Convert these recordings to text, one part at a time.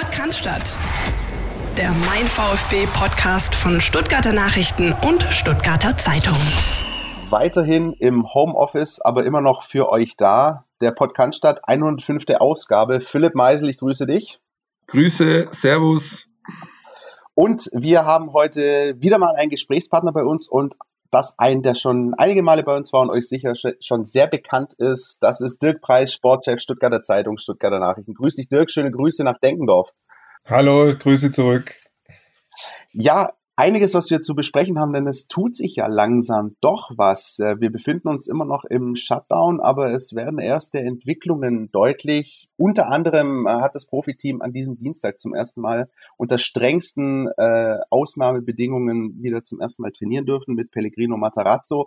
Podcast. Der Mein VfB Podcast von Stuttgarter Nachrichten und Stuttgarter Zeitung. Weiterhin im Homeoffice, aber immer noch für euch da. Der Podcast 105. Ausgabe. Philipp Meisel, ich grüße dich. Grüße, Servus. Und wir haben heute wieder mal einen Gesprächspartner bei uns und das ein, der schon einige Male bei uns war und euch sicher schon sehr bekannt ist. Das ist Dirk Preis, Sportchef Stuttgarter Zeitung, Stuttgarter Nachrichten. Grüß dich, Dirk. Schöne Grüße nach Denkendorf. Hallo, Grüße zurück. Ja, einiges, was wir zu besprechen haben, denn es tut sich ja langsam doch was. Äh, wir befinden uns immer noch im Shutdown, aber es werden erste Entwicklungen deutlich. Unter anderem äh, hat das Profiteam an diesem Dienstag zum ersten Mal unter strengsten äh, Ausnahmebedingungen wieder zum ersten Mal trainieren dürfen mit Pellegrino Matarazzo.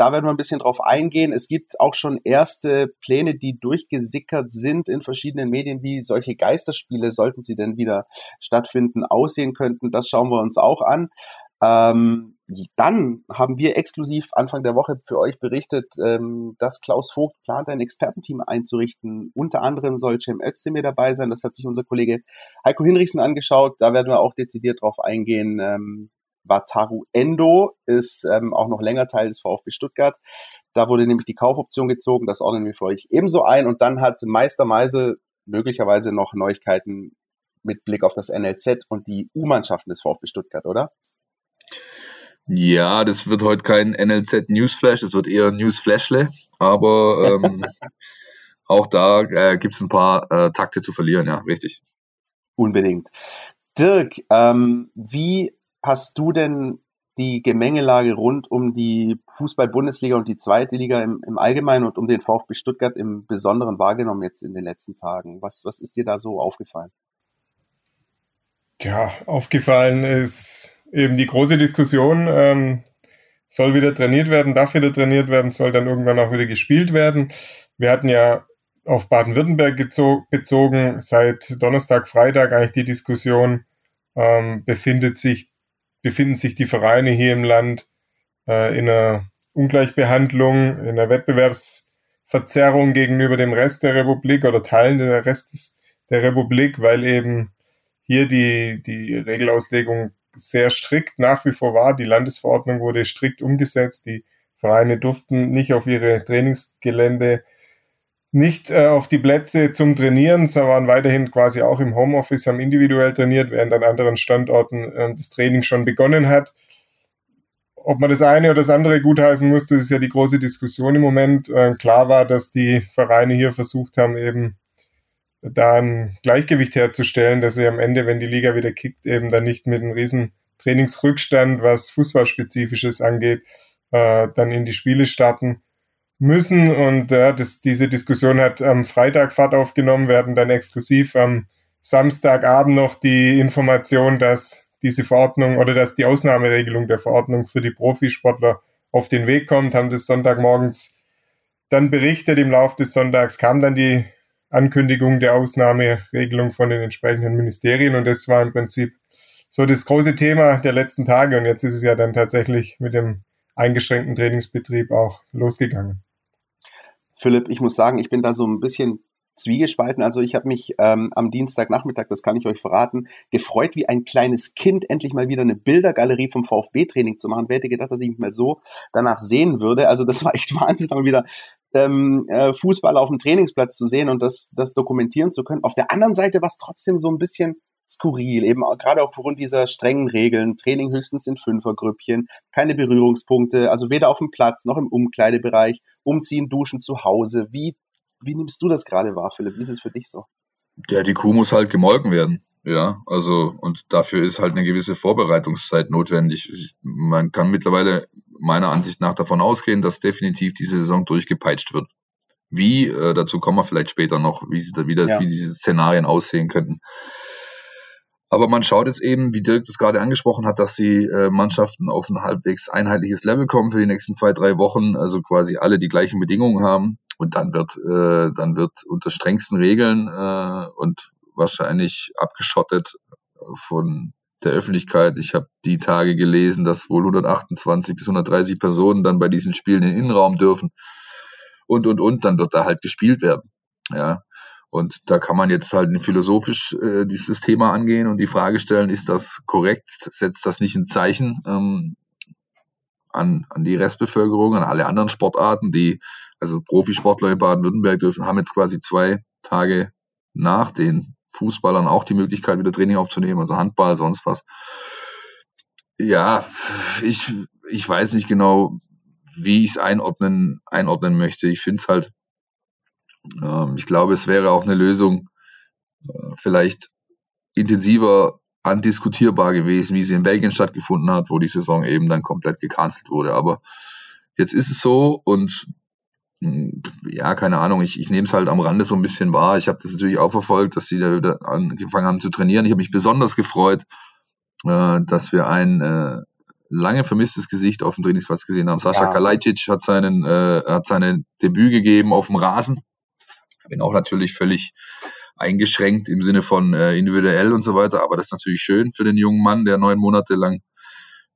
Da werden wir ein bisschen drauf eingehen. Es gibt auch schon erste Pläne, die durchgesickert sind in verschiedenen Medien, wie solche Geisterspiele, sollten sie denn wieder stattfinden, aussehen könnten. Das schauen wir uns auch an. Ähm, dann haben wir exklusiv Anfang der Woche für euch berichtet, ähm, dass Klaus Vogt plant, ein Expertenteam einzurichten. Unter anderem soll Cem Özdemir dabei sein. Das hat sich unser Kollege Heiko Hinrichsen angeschaut. Da werden wir auch dezidiert drauf eingehen. Ähm, Wataru Endo ist ähm, auch noch länger Teil des VfB Stuttgart. Da wurde nämlich die Kaufoption gezogen, das ordnen wir für euch ebenso ein. Und dann hat Meister Meisel möglicherweise noch Neuigkeiten mit Blick auf das NLZ und die U-Mannschaften des VfB Stuttgart, oder? Ja, das wird heute kein NLZ Newsflash, das wird eher Newsflashle, aber ähm, auch da äh, gibt es ein paar äh, Takte zu verlieren, ja, richtig. Unbedingt. Dirk, ähm, wie hast du denn die Gemengelage rund um die Fußball-Bundesliga und die zweite Liga im, im Allgemeinen und um den VfB Stuttgart im Besonderen wahrgenommen jetzt in den letzten Tagen? Was, was ist dir da so aufgefallen? Ja, aufgefallen ist eben die große Diskussion, ähm, soll wieder trainiert werden, darf wieder trainiert werden, soll dann irgendwann auch wieder gespielt werden. Wir hatten ja auf Baden-Württemberg bezogen seit Donnerstag, Freitag eigentlich die Diskussion, ähm, befindet sich befinden sich die Vereine hier im Land äh, in einer Ungleichbehandlung, in einer Wettbewerbsverzerrung gegenüber dem Rest der Republik oder Teilen der Rest der Republik, weil eben hier die, die Regelauslegung sehr strikt nach wie vor war. Die Landesverordnung wurde strikt umgesetzt. Die Vereine durften nicht auf ihre Trainingsgelände nicht äh, auf die Plätze zum Trainieren, sondern waren weiterhin quasi auch im Homeoffice, haben individuell trainiert, während an anderen Standorten äh, das Training schon begonnen hat. Ob man das eine oder das andere gutheißen muss, das ist ja die große Diskussion im Moment. Äh, klar war, dass die Vereine hier versucht haben, eben da ein Gleichgewicht herzustellen, dass sie am Ende, wenn die Liga wieder kickt, eben dann nicht mit einem riesen Trainingsrückstand, was Fußballspezifisches angeht, äh, dann in die Spiele starten müssen. Und äh, das, diese Diskussion hat am Freitag Fahrt aufgenommen, werden dann exklusiv am Samstagabend noch die Information, dass diese Verordnung oder dass die Ausnahmeregelung der Verordnung für die Profisportler auf den Weg kommt, haben das Sonntagmorgens dann berichtet. Im Laufe des Sonntags kam dann die Ankündigung der Ausnahmeregelung von den entsprechenden Ministerien und das war im Prinzip so das große Thema der letzten Tage und jetzt ist es ja dann tatsächlich mit dem eingeschränkten Trainingsbetrieb auch losgegangen. Philipp, ich muss sagen, ich bin da so ein bisschen zwiegespalten. Also ich habe mich ähm, am Dienstagnachmittag, das kann ich euch verraten, gefreut wie ein kleines Kind, endlich mal wieder eine Bildergalerie vom VfB-Training zu machen. Wer hätte gedacht, dass ich mich mal so danach sehen würde? Also das war echt Wahnsinn, mal wieder ähm, äh, Fußball auf dem Trainingsplatz zu sehen und das, das dokumentieren zu können. Auf der anderen Seite war es trotzdem so ein bisschen skurril, eben gerade auch aufgrund dieser strengen Regeln. Training höchstens in Fünfergrüppchen, keine Berührungspunkte, also weder auf dem Platz noch im Umkleidebereich, umziehen, duschen zu Hause. Wie, wie nimmst du das gerade wahr, Philipp? Wie ist es für dich so? Ja, die Kuh muss halt gemolken werden. Ja, also, und dafür ist halt eine gewisse Vorbereitungszeit notwendig. Man kann mittlerweile meiner Ansicht nach davon ausgehen, dass definitiv diese Saison durchgepeitscht wird. Wie, äh, dazu kommen wir vielleicht später noch, wie, wie, das, ja. wie diese Szenarien aussehen könnten. Aber man schaut jetzt eben, wie Dirk das gerade angesprochen hat, dass die äh, Mannschaften auf ein halbwegs einheitliches Level kommen für die nächsten zwei, drei Wochen, also quasi alle die gleichen Bedingungen haben. Und dann wird, äh, dann wird unter strengsten Regeln äh, und wahrscheinlich abgeschottet von der Öffentlichkeit. Ich habe die Tage gelesen, dass wohl 128 bis 130 Personen dann bei diesen Spielen in den Innenraum dürfen und und und, dann wird da halt gespielt werden. Ja, Und da kann man jetzt halt philosophisch äh, dieses Thema angehen und die Frage stellen, ist das korrekt? Setzt das nicht ein Zeichen ähm, an, an die Restbevölkerung, an alle anderen Sportarten, die, also Profisportler in Baden-Württemberg dürfen, haben jetzt quasi zwei Tage nach den Fußballern auch die Möglichkeit, wieder Training aufzunehmen, also Handball, sonst was. Ja, ich, ich weiß nicht genau, wie ich es einordnen, einordnen möchte. Ich finde es halt, ähm, ich glaube, es wäre auch eine Lösung, äh, vielleicht intensiver andiskutierbar gewesen, wie sie in Belgien stattgefunden hat, wo die Saison eben dann komplett gecancelt wurde. Aber jetzt ist es so und hm, ja, keine Ahnung, ich, ich nehme es halt am Rande so ein bisschen wahr. Ich habe das natürlich auch verfolgt, dass die da wieder angefangen haben zu trainieren. Ich habe mich besonders gefreut, äh, dass wir ein äh, lange vermisstes Gesicht auf dem Trainingsplatz gesehen haben. Sascha ja. Kalajdzic hat seinen äh, hat seine Debüt gegeben auf dem Rasen. Bin auch natürlich völlig eingeschränkt im Sinne von äh, individuell und so weiter, aber das ist natürlich schön für den jungen Mann, der neun Monate lang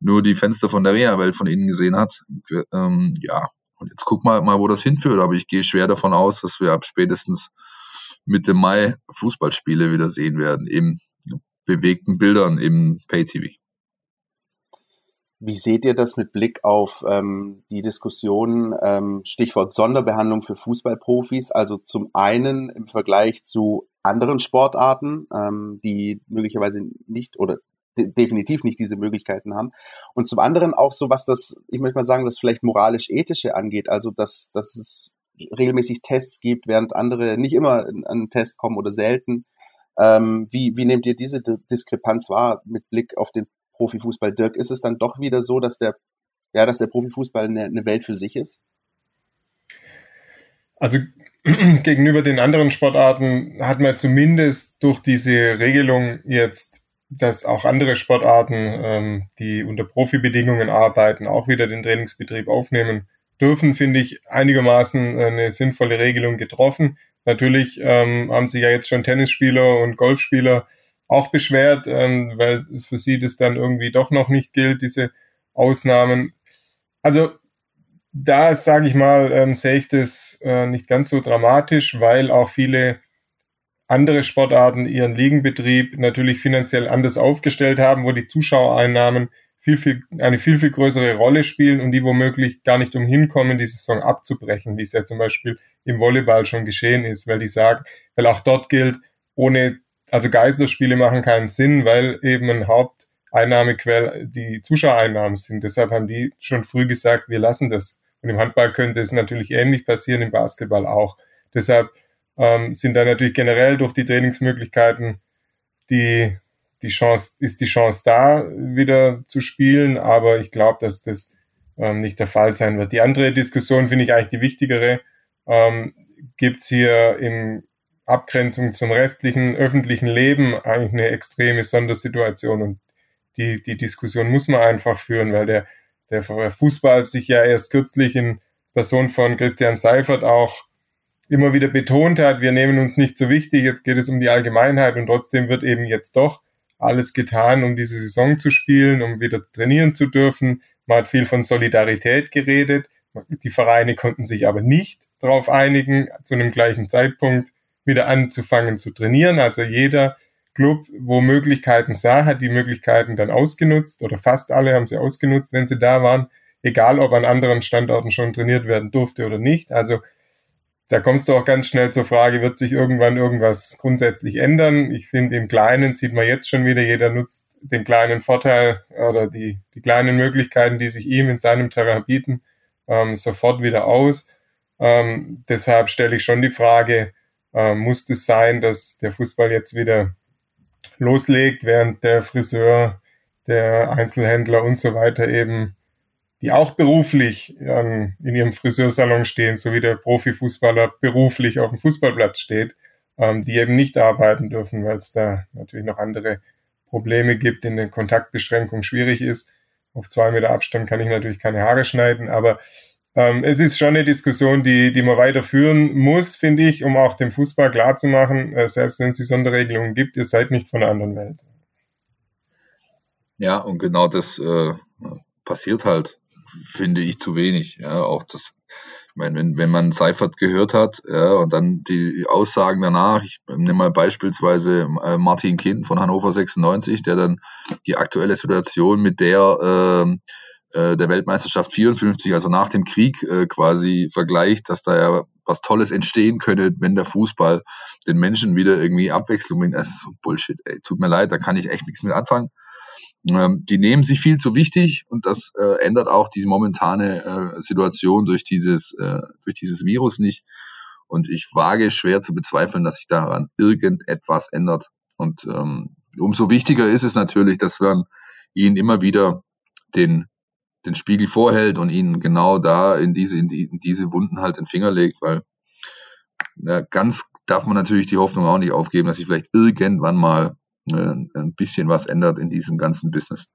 nur die Fenster von der Reha-Welt von innen gesehen hat. Ähm, ja, und jetzt guck mal, mal, wo das hinführt, aber ich gehe schwer davon aus, dass wir ab spätestens Mitte Mai Fußballspiele wieder sehen werden, in bewegten Bildern im Pay-TV. Wie seht ihr das mit Blick auf ähm, die Diskussion, ähm, Stichwort Sonderbehandlung für Fußballprofis? Also zum einen im Vergleich zu anderen Sportarten, ähm, die möglicherweise nicht oder de definitiv nicht diese Möglichkeiten haben. Und zum anderen auch so, was das, ich möchte mal sagen, das vielleicht moralisch-ethische angeht, also dass, dass es regelmäßig Tests gibt, während andere nicht immer an einen Test kommen oder selten. Ähm, wie, wie nehmt ihr diese Diskrepanz wahr mit Blick auf den Profifußball? Dirk, ist es dann doch wieder so, dass der, ja, dass der Profifußball eine, eine Welt für sich ist? Also gegenüber den anderen Sportarten hat man zumindest durch diese Regelung jetzt, dass auch andere Sportarten, ähm, die unter Profibedingungen arbeiten, auch wieder den Trainingsbetrieb aufnehmen dürfen, finde ich einigermaßen eine sinnvolle Regelung getroffen. Natürlich ähm, haben sich ja jetzt schon Tennisspieler und Golfspieler auch beschwert, ähm, weil für sie das dann irgendwie doch noch nicht gilt, diese Ausnahmen. Also da sage ich mal, ähm, sehe ich das äh, nicht ganz so dramatisch, weil auch viele andere Sportarten ihren Ligenbetrieb natürlich finanziell anders aufgestellt haben, wo die Zuschauereinnahmen viel, viel, eine viel, viel größere Rolle spielen und die womöglich gar nicht umhin kommen, die Saison abzubrechen, wie es ja zum Beispiel im Volleyball schon geschehen ist, weil die sagen, weil auch dort gilt, ohne, also Geisterspiele machen keinen Sinn, weil eben ein Haupteinnahmequell die Zuschauereinnahmen sind. Deshalb haben die schon früh gesagt, wir lassen das. Und im Handball könnte es natürlich ähnlich passieren, im Basketball auch. Deshalb ähm, sind da natürlich generell durch die Trainingsmöglichkeiten die, die Chance, ist die Chance da, wieder zu spielen, aber ich glaube, dass das ähm, nicht der Fall sein wird. Die andere Diskussion finde ich eigentlich die wichtigere. Ähm, Gibt es hier in Abgrenzung zum restlichen öffentlichen Leben eigentlich eine extreme Sondersituation und die, die Diskussion muss man einfach führen, weil der der Fußball sich ja erst kürzlich in Person von Christian Seifert auch immer wieder betont hat, wir nehmen uns nicht so wichtig, jetzt geht es um die Allgemeinheit und trotzdem wird eben jetzt doch alles getan, um diese Saison zu spielen, um wieder trainieren zu dürfen. Man hat viel von Solidarität geredet. Die Vereine konnten sich aber nicht darauf einigen, zu einem gleichen Zeitpunkt wieder anzufangen zu trainieren. Also jeder Club, wo Möglichkeiten sah, hat die Möglichkeiten dann ausgenutzt oder fast alle haben sie ausgenutzt, wenn sie da waren, egal ob an anderen Standorten schon trainiert werden durfte oder nicht. Also da kommst du auch ganz schnell zur Frage, wird sich irgendwann irgendwas grundsätzlich ändern? Ich finde, im Kleinen sieht man jetzt schon wieder, jeder nutzt den kleinen Vorteil oder die, die kleinen Möglichkeiten, die sich ihm in seinem Terrain bieten, ähm, sofort wieder aus. Ähm, deshalb stelle ich schon die Frage, äh, muss es sein, dass der Fußball jetzt wieder loslegt, während der Friseur, der Einzelhändler und so weiter eben, die auch beruflich ähm, in ihrem Friseursalon stehen, so wie der Profifußballer beruflich auf dem Fußballplatz steht, ähm, die eben nicht arbeiten dürfen, weil es da natürlich noch andere Probleme gibt, in der Kontaktbeschränkung schwierig ist. Auf zwei Meter Abstand kann ich natürlich keine Haare schneiden, aber ähm, es ist schon eine Diskussion, die, die man weiterführen muss, finde ich, um auch dem Fußball klarzumachen, äh, selbst wenn es die Sonderregelungen gibt, ihr seid nicht von der anderen Welt. Ja, und genau das äh, passiert halt, finde ich, zu wenig. Ja, auch das meine, wenn, wenn man Seifert gehört hat ja, und dann die Aussagen danach, ich nehme mal beispielsweise äh, Martin Kind von Hannover 96, der dann die aktuelle Situation mit der äh, äh, der Weltmeisterschaft 54, also nach dem Krieg äh, quasi vergleicht, dass da ja was Tolles entstehen könnte, wenn der Fußball den Menschen wieder irgendwie Abwechslung bringt. Das ist so Bullshit, ey. Tut mir leid, da kann ich echt nichts mit anfangen. Ähm, die nehmen sich viel zu wichtig und das äh, ändert auch die momentane äh, Situation durch dieses, äh, durch dieses Virus nicht. Und ich wage schwer zu bezweifeln, dass sich daran irgendetwas ändert. Und ähm, umso wichtiger ist es natürlich, dass man ihnen immer wieder den den Spiegel vorhält und ihnen genau da in diese, in, die, in diese Wunden halt den Finger legt, weil ja, ganz darf man natürlich die Hoffnung auch nicht aufgeben, dass sich vielleicht irgendwann mal äh, ein bisschen was ändert in diesem ganzen Business.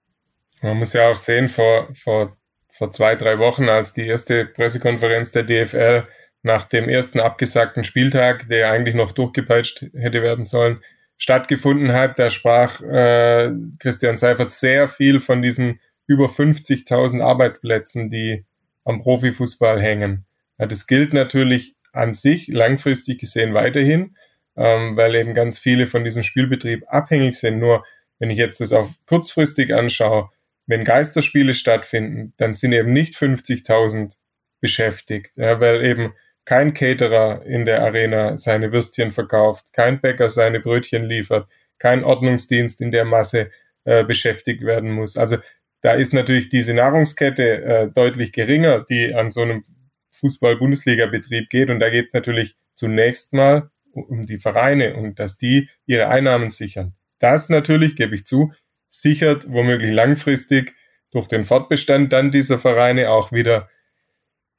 Man muss ja auch sehen, vor, vor, vor zwei, drei Wochen, als die erste Pressekonferenz der DFL nach dem ersten abgesagten Spieltag, der eigentlich noch durchgepeitscht hätte werden sollen, stattgefunden hat, da sprach äh, Christian Seifert sehr viel von diesen über 50.000 Arbeitsplätzen, die am Profifußball hängen. Ja, das gilt natürlich an sich langfristig gesehen weiterhin, ähm, weil eben ganz viele von diesem Spielbetrieb abhängig sind. Nur wenn ich jetzt das auf kurzfristig anschaue, wenn Geisterspiele stattfinden, dann sind eben nicht 50.000 beschäftigt, ja, weil eben kein Caterer in der Arena seine Würstchen verkauft, kein Bäcker seine Brötchen liefert, kein Ordnungsdienst in der Masse äh, beschäftigt werden muss. Also da ist natürlich diese Nahrungskette äh, deutlich geringer, die an so einem Fußball-Bundesliga-Betrieb geht. Und da geht es natürlich zunächst mal um die Vereine und dass die ihre Einnahmen sichern. Das natürlich, gebe ich zu, sichert womöglich langfristig durch den Fortbestand dann dieser Vereine auch wieder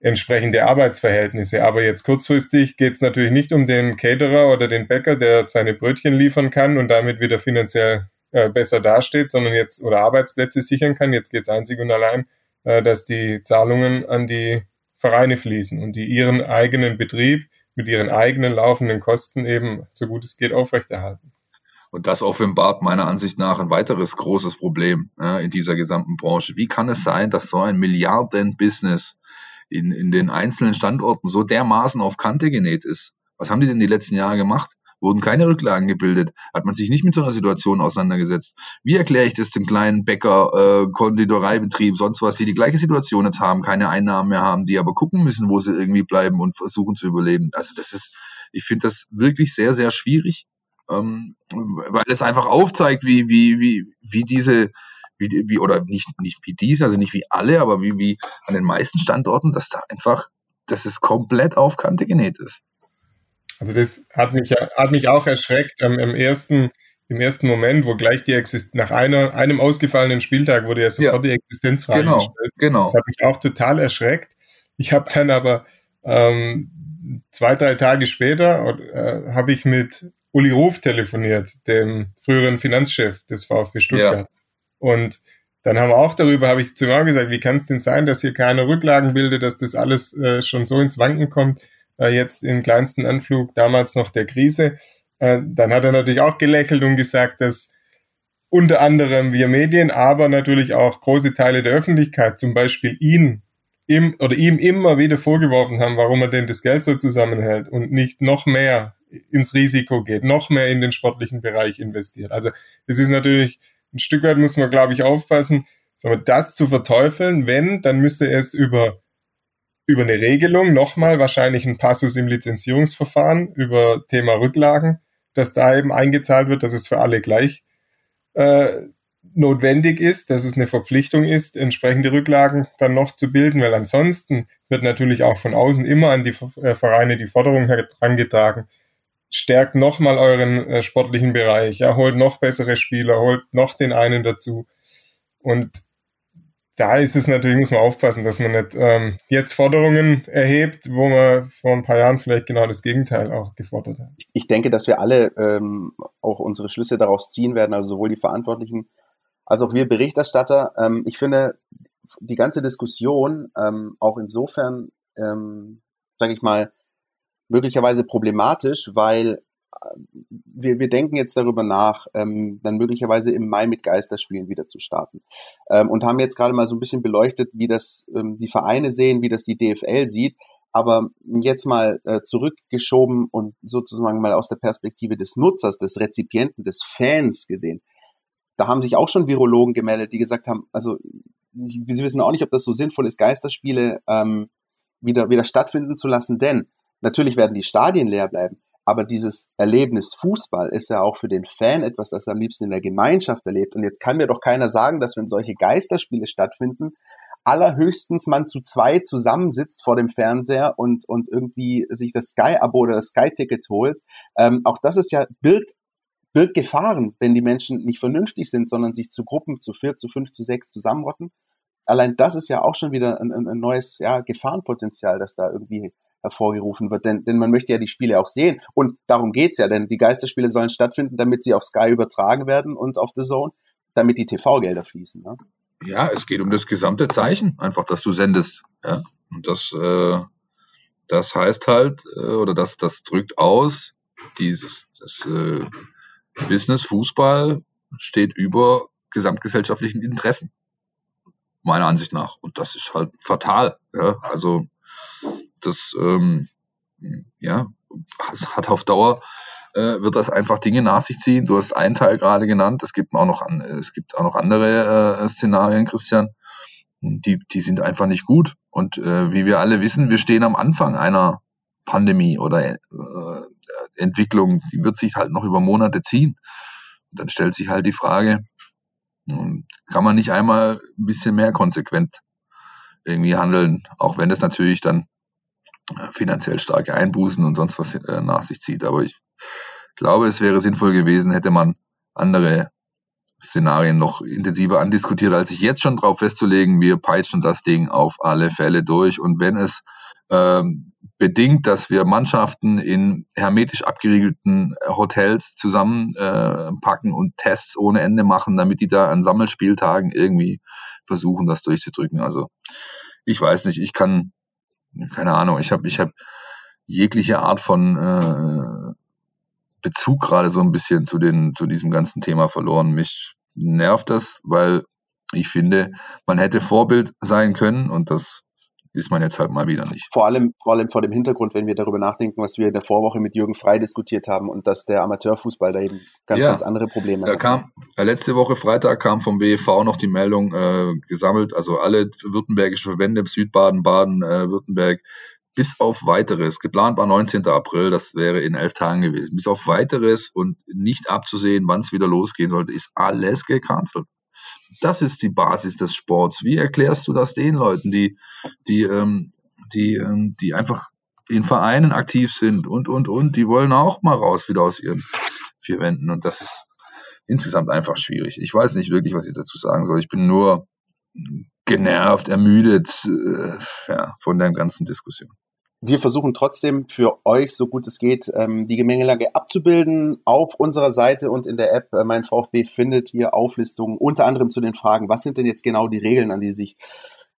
entsprechende Arbeitsverhältnisse. Aber jetzt kurzfristig geht es natürlich nicht um den Caterer oder den Bäcker, der seine Brötchen liefern kann und damit wieder finanziell äh, besser dasteht, sondern jetzt oder Arbeitsplätze sichern kann. Jetzt geht es einzig und allein, äh, dass die Zahlungen an die Vereine fließen und die ihren eigenen Betrieb mit ihren eigenen laufenden Kosten eben so gut es geht aufrechterhalten. Und das offenbart meiner Ansicht nach ein weiteres großes Problem äh, in dieser gesamten Branche. Wie kann es sein, dass so ein Milliarden-Business in, in den einzelnen Standorten so dermaßen auf Kante genäht ist? Was haben die denn die letzten Jahre gemacht? Wurden keine Rücklagen gebildet, hat man sich nicht mit so einer Situation auseinandergesetzt. Wie erkläre ich das dem kleinen Bäcker, äh, Konditoreibetrieb, sonst was, die die gleiche Situation jetzt haben, keine Einnahmen mehr haben, die aber gucken müssen, wo sie irgendwie bleiben und versuchen zu überleben. Also das ist, ich finde das wirklich sehr, sehr schwierig, ähm, weil es einfach aufzeigt, wie, wie, wie, wie diese, wie, wie, oder nicht, nicht wie diese, also nicht wie alle, aber wie, wie an den meisten Standorten, dass da einfach, dass es komplett auf Kante genäht ist. Also das hat mich, hat mich auch erschreckt ähm, im, ersten, im ersten Moment, wo gleich die Exist nach einer, einem ausgefallenen Spieltag wurde ja sofort ja. die Existenzfrage genau, gestellt. Genau. Das hat mich auch total erschreckt. Ich habe dann aber ähm, zwei, drei Tage später äh, habe ich mit Uli Ruf telefoniert, dem früheren Finanzchef des VfB Stuttgart. Ja. Und dann haben wir auch darüber, habe ich zu ihm gesagt, wie kann es denn sein, dass hier keine Rücklagen bildet, dass das alles äh, schon so ins Wanken kommt jetzt im kleinsten Anflug damals noch der Krise. Äh, dann hat er natürlich auch gelächelt und gesagt, dass unter anderem wir Medien, aber natürlich auch große Teile der Öffentlichkeit zum Beispiel ihn ihm oder ihm immer wieder vorgeworfen haben, warum er denn das Geld so zusammenhält und nicht noch mehr ins Risiko geht, noch mehr in den sportlichen Bereich investiert. Also es ist natürlich ein Stück weit muss man, glaube ich, aufpassen, das zu verteufeln. Wenn, dann müsste es über über eine Regelung, nochmal wahrscheinlich ein Passus im Lizenzierungsverfahren über Thema Rücklagen, dass da eben eingezahlt wird, dass es für alle gleich äh, notwendig ist, dass es eine Verpflichtung ist, entsprechende Rücklagen dann noch zu bilden, weil ansonsten wird natürlich auch von außen immer an die äh, Vereine die Forderung herangetragen, stärkt nochmal euren äh, sportlichen Bereich, ja, holt noch bessere Spieler, holt noch den einen dazu. Und da ist es natürlich, muss man aufpassen, dass man nicht ähm, jetzt Forderungen erhebt, wo man vor ein paar Jahren vielleicht genau das Gegenteil auch gefordert hat. Ich denke, dass wir alle ähm, auch unsere Schlüsse daraus ziehen werden, also sowohl die Verantwortlichen als auch wir Berichterstatter. Ähm, ich finde die ganze Diskussion ähm, auch insofern, ähm, sage ich mal, möglicherweise problematisch, weil wir, wir denken jetzt darüber nach, ähm, dann möglicherweise im Mai mit Geisterspielen wieder zu starten. Ähm, und haben jetzt gerade mal so ein bisschen beleuchtet, wie das ähm, die Vereine sehen, wie das die DFL sieht. Aber jetzt mal äh, zurückgeschoben und sozusagen mal aus der Perspektive des Nutzers, des Rezipienten, des Fans gesehen. Da haben sich auch schon Virologen gemeldet, die gesagt haben, also sie wissen auch nicht, ob das so sinnvoll ist, Geisterspiele ähm, wieder, wieder stattfinden zu lassen, denn natürlich werden die Stadien leer bleiben. Aber dieses Erlebnis Fußball ist ja auch für den Fan etwas, das er am liebsten in der Gemeinschaft erlebt. Und jetzt kann mir doch keiner sagen, dass wenn solche Geisterspiele stattfinden, allerhöchstens man zu zwei zusammensitzt vor dem Fernseher und, und irgendwie sich das Sky-Abo oder das Sky-Ticket holt. Ähm, auch das ist ja Bild, Bildgefahren, wenn die Menschen nicht vernünftig sind, sondern sich zu Gruppen, zu vier, zu fünf, zu sechs zusammenrotten. Allein das ist ja auch schon wieder ein, ein neues ja, Gefahrenpotenzial, das da irgendwie hervorgerufen wird. Denn, denn man möchte ja die Spiele auch sehen. Und darum geht's ja, denn die Geisterspiele sollen stattfinden, damit sie auf Sky übertragen werden und auf The Zone, damit die TV-Gelder fließen. Ne? Ja, es geht um das gesamte Zeichen, einfach, dass du sendest. Ja? Und das, äh, das heißt halt, äh, oder das, das drückt aus, dieses das, äh, Business Fußball steht über gesamtgesellschaftlichen Interessen. Meiner Ansicht nach. Und das ist halt fatal. Ja? Also das ähm, ja, hat auf Dauer äh, wird das einfach Dinge nach sich ziehen. Du hast einen Teil gerade genannt. Es gibt auch noch, an, es gibt auch noch andere äh, Szenarien, Christian. Die, die sind einfach nicht gut. Und äh, wie wir alle wissen, wir stehen am Anfang einer Pandemie oder äh, Entwicklung. Die wird sich halt noch über Monate ziehen. Und dann stellt sich halt die Frage, hm, kann man nicht einmal ein bisschen mehr konsequent irgendwie handeln, auch wenn es natürlich dann finanziell starke Einbußen und sonst was äh, nach sich zieht. Aber ich glaube, es wäre sinnvoll gewesen, hätte man andere Szenarien noch intensiver andiskutiert, als sich jetzt schon darauf festzulegen, wir peitschen das Ding auf alle Fälle durch. Und wenn es ähm, bedingt, dass wir Mannschaften in hermetisch abgeriegelten Hotels zusammenpacken äh, und Tests ohne Ende machen, damit die da an Sammelspieltagen irgendwie versuchen, das durchzudrücken. Also ich weiß nicht, ich kann keine Ahnung, ich habe ich hab jegliche Art von äh, Bezug gerade so ein bisschen zu, den, zu diesem ganzen Thema verloren. Mich nervt das, weil ich finde, man hätte Vorbild sein können und das ist man jetzt halt mal wieder nicht. Vor allem, vor allem vor dem Hintergrund, wenn wir darüber nachdenken, was wir in der Vorwoche mit Jürgen Frei diskutiert haben und dass der Amateurfußball da eben ganz, ja, ganz andere Probleme da hat. Kam, äh, letzte Woche Freitag kam vom BEV noch die Meldung äh, gesammelt, also alle württembergische Verbände, Südbaden, Baden, äh, Württemberg, bis auf weiteres, geplant war 19. April, das wäre in elf Tagen gewesen, bis auf weiteres und nicht abzusehen, wann es wieder losgehen sollte, ist alles gecancelt. Das ist die Basis des Sports. Wie erklärst du das den Leuten, die, die, ähm, die, ähm, die einfach in Vereinen aktiv sind und, und, und, die wollen auch mal raus wieder aus ihren vier Wänden. Und das ist insgesamt einfach schwierig. Ich weiß nicht wirklich, was ich dazu sagen soll. Ich bin nur genervt, ermüdet äh, ja, von der ganzen Diskussion wir versuchen trotzdem für euch, so gut es geht, ähm, die Gemengelage abzubilden. Auf unserer Seite und in der App äh, Mein VfB findet ihr Auflistungen unter anderem zu den Fragen, was sind denn jetzt genau die Regeln, an die sich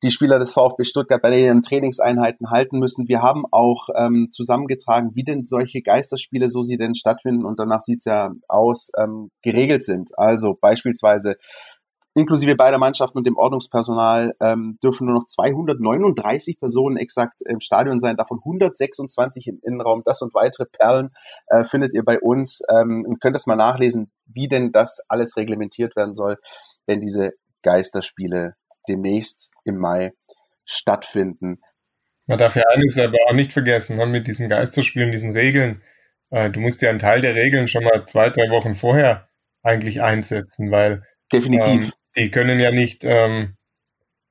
die Spieler des VfB Stuttgart bei ihren Trainingseinheiten halten müssen. Wir haben auch ähm, zusammengetragen, wie denn solche Geisterspiele, so sie denn stattfinden und danach sieht's ja aus, ähm, geregelt sind. Also beispielsweise inklusive beider Mannschaften und dem Ordnungspersonal ähm, dürfen nur noch 239 Personen exakt im Stadion sein, davon 126 im Innenraum. Das und weitere Perlen äh, findet ihr bei uns ähm, und könnt das mal nachlesen, wie denn das alles reglementiert werden soll, wenn diese Geisterspiele demnächst im Mai stattfinden. Man darf ja eines aber auch nicht vergessen, ne, mit diesen Geisterspielen, diesen Regeln. Äh, du musst ja einen Teil der Regeln schon mal zwei, drei Wochen vorher eigentlich einsetzen, weil Definitiv. Ähm, die können ja nicht ähm,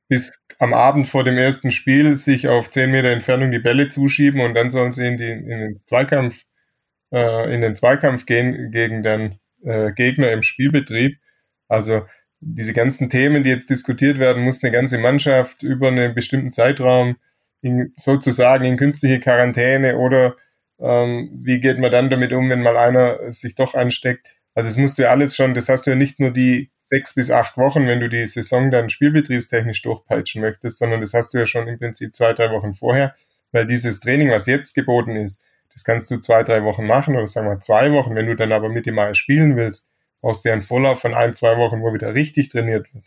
bis am Abend vor dem ersten Spiel sich auf 10 Meter Entfernung die Bälle zuschieben und dann sollen sie in, die, in den Zweikampf, äh, in den Zweikampf gehen gegen den äh, Gegner im Spielbetrieb. Also diese ganzen Themen, die jetzt diskutiert werden, muss eine ganze Mannschaft über einen bestimmten Zeitraum in, sozusagen in künstliche Quarantäne oder ähm, wie geht man dann damit um, wenn mal einer sich doch ansteckt. Also das musst du ja alles schon, das hast du ja nicht nur die sechs bis acht Wochen, wenn du die Saison dann spielbetriebstechnisch durchpeitschen möchtest, sondern das hast du ja schon im Prinzip zwei, drei Wochen vorher, weil dieses Training, was jetzt geboten ist, das kannst du zwei, drei Wochen machen oder sagen wir zwei Wochen. Wenn du dann aber mit dem Mal spielen willst, brauchst du einen Vorlauf von ein, zwei Wochen, wo wieder richtig trainiert wird.